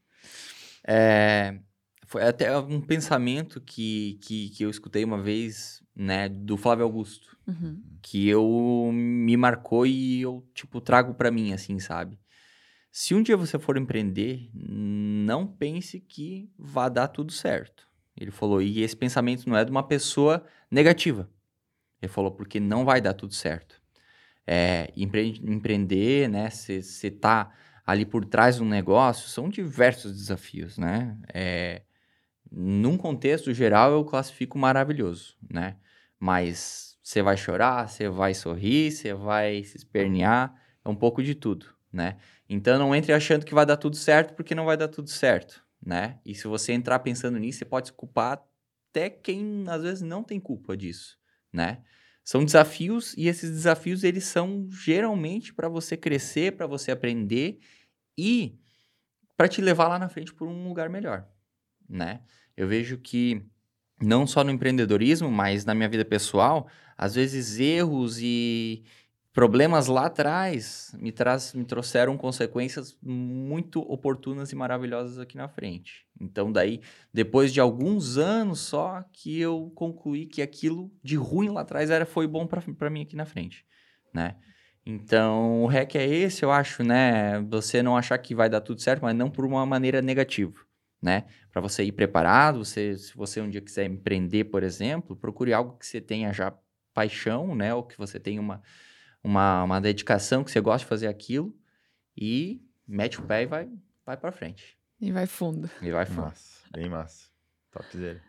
C: É, foi até um pensamento que, que, que eu escutei uma vez, né, do Flávio Augusto,
B: Uhum.
C: que eu me marcou e eu, tipo, trago pra mim, assim, sabe? Se um dia você for empreender, não pense que vai dar tudo certo. Ele falou, e esse pensamento não é de uma pessoa negativa. Ele falou, porque não vai dar tudo certo. É, empre- empreender, né, você tá ali por trás do negócio, são diversos desafios, né? É, num contexto geral, eu classifico maravilhoso, né? Mas você vai chorar, você vai sorrir, você vai se espernear, é um pouco de tudo, né? Então não entre achando que vai dar tudo certo, porque não vai dar tudo certo, né? E se você entrar pensando nisso, você pode se culpar até quem às vezes não tem culpa disso, né? São desafios e esses desafios eles são geralmente para você crescer, para você aprender e para te levar lá na frente por um lugar melhor, né? Eu vejo que não só no empreendedorismo, mas na minha vida pessoal, às vezes erros e problemas lá atrás me, traz, me trouxeram consequências muito oportunas e maravilhosas aqui na frente. Então, daí, depois de alguns anos só, que eu concluí que aquilo de ruim lá atrás era, foi bom para mim aqui na frente, né? Então, o REC é esse, eu acho, né? Você não achar que vai dar tudo certo, mas não por uma maneira negativa, né? Para você ir preparado, você, se você um dia quiser empreender, por exemplo, procure algo que você tenha já paixão, né? Ou que você tenha uma, uma, uma dedicação, que você gosta de fazer aquilo e mete o pé e vai, vai para frente.
B: E vai fundo.
C: E vai fundo.
A: massa. Bem massa. Topzera.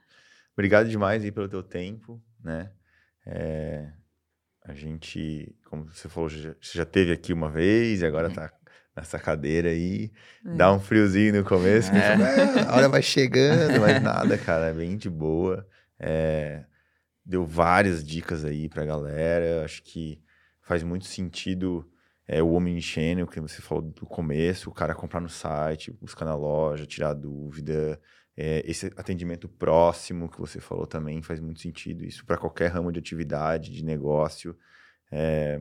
A: Obrigado demais aí pelo teu tempo, né? É, a gente, como você falou, já, você já teve aqui uma vez e agora
C: Uhum.
A: tá nessa cadeira aí.
B: É.
A: Dá um friozinho no começo,
C: É.
A: fala, "Ah, a hora vai chegando, mas nada, cara, é bem de boa. É, deu várias dicas aí pra galera. Acho que faz muito sentido é, o omnichannel, que você falou do começo, o cara comprar no site, buscar na loja, tirar dúvida. É, esse atendimento próximo que você falou também faz muito sentido. Isso para qualquer ramo de atividade, de negócio. É,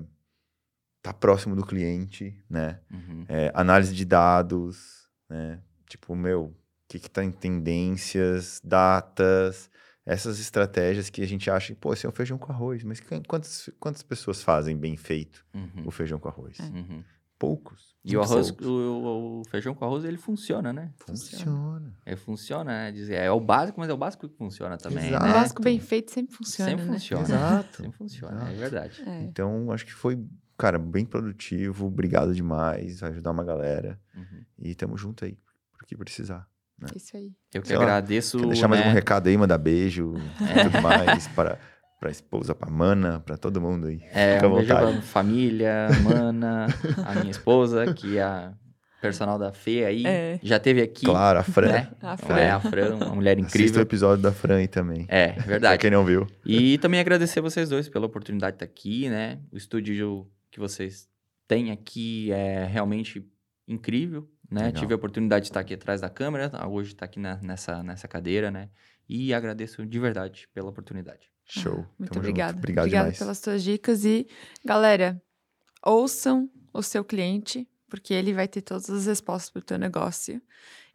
A: tá próximo do cliente, né?
C: Uhum.
A: É, análise de dados, né? Tipo, meu, o que que tá em tendências, datas, essas estratégias que a gente acha, pô, esse é um feijão com arroz, mas quantas, quantas pessoas fazem bem feito
C: Uhum.
A: o feijão com arroz?
C: Uhum.
A: Poucos.
C: E o arroz, o, o- o feijão com arroz, ele funciona, né?
A: Funciona.
C: É, funciona, né? Dizer, é o básico, mas é o básico que funciona também,
A: Exato.
B: O
C: né?
B: básico bem feito sempre funciona,
C: Sempre
B: né?
C: funciona.
A: Exato.
C: Sempre funciona, é
A: Exato.
C: verdade.
B: É.
A: Então, acho que foi, cara, bem produtivo. Obrigado demais. Vai ajudar uma galera.
C: Uhum.
A: E tamo junto aí, pro que precisar.
B: Isso aí.
C: Eu que
A: Sei lá,
C: agradeço.
A: Quer deixar mais
C: né?
A: algum recado aí, mandar beijo e tudo mais para pra esposa, pra mana, pra todo mundo aí.
C: É,
A: Fica à
C: um beijo pra família, mana, a minha esposa, que é a personal da Fê aí.
B: É.
C: Já teve aqui.
A: Claro, a Fran.
C: Né?
B: A
C: Não É, a Fran, uma mulher
A: Assista o
C: incrível.
A: episódio da Fran aí também.
C: É,
A: Pra
C: verdade.
A: quem não viu.
C: E também agradecer vocês dois pela oportunidade de estar aqui, né? O estúdio que vocês têm aqui é realmente incrível, né?
A: Legal.
C: Tive a oportunidade de estar aqui atrás da câmera, tá? hoje está aqui na- nessa, nessa cadeira, né? E agradeço de verdade pela oportunidade.
A: Show.
B: Ah, Muito
A: Tamo junto.
B: obrigada.
A: Obrigado
B: Obrigada
A: demais.
B: pelas suas dicas. E, galera, ouçam o seu cliente, porque ele vai ter todas as respostas para o teu negócio.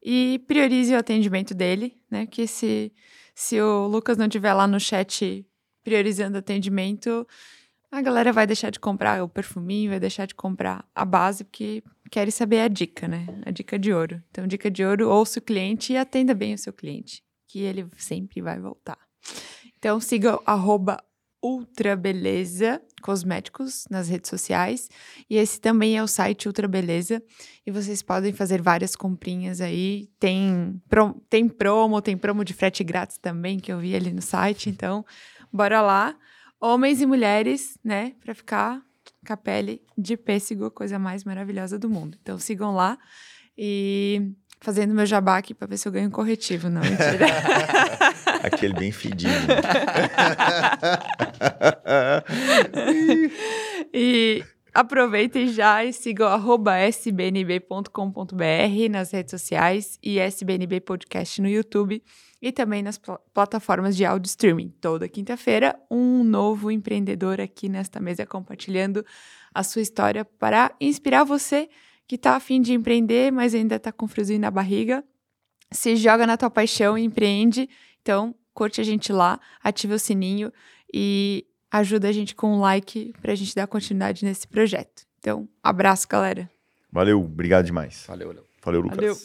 B: E priorize o atendimento dele, né? Que se, se o Lucas não estiver lá no chat priorizando o atendimento, a galera vai deixar de comprar o perfuminho, vai deixar de comprar a base, porque querem saber a dica, né? A dica de ouro. Então, dica de ouro, ouça o cliente e atenda bem o seu cliente, que ele sempre vai voltar. Então, siga o arroba Ultra Beleza Cosméticos nas redes sociais. E esse também é o site Ultra Beleza. E vocês podem fazer várias comprinhas aí. Tem, pro- tem promo, tem promo de frete grátis também, que eu vi ali no site. Então, bora lá. Homens e mulheres, né? Pra ficar com a pele de pêssego, coisa mais maravilhosa do mundo. Então, sigam lá. E fazendo meu jabá aqui pra ver se eu ganho um corretivo. Não, mentira.
A: Aquele bem fedido.
B: E aproveitem já e sigam sbnb.com.br nas redes sociais e SBNB Podcast no YouTube e também nas pla- plataformas de áudio streaming. Toda quinta-feira, um novo empreendedor aqui nesta mesa compartilhando a sua história para inspirar você que está afim de empreender, mas ainda está com friozinho na barriga. Se joga na tua paixão empreende. Então, curte a gente lá, ativa o sininho e ajuda a gente com um like pra gente dar continuidade nesse projeto. Então, abraço, galera.
A: Valeu, obrigado demais.
C: Valeu, valeu.
A: Valeu, Lucas.
B: Valeu.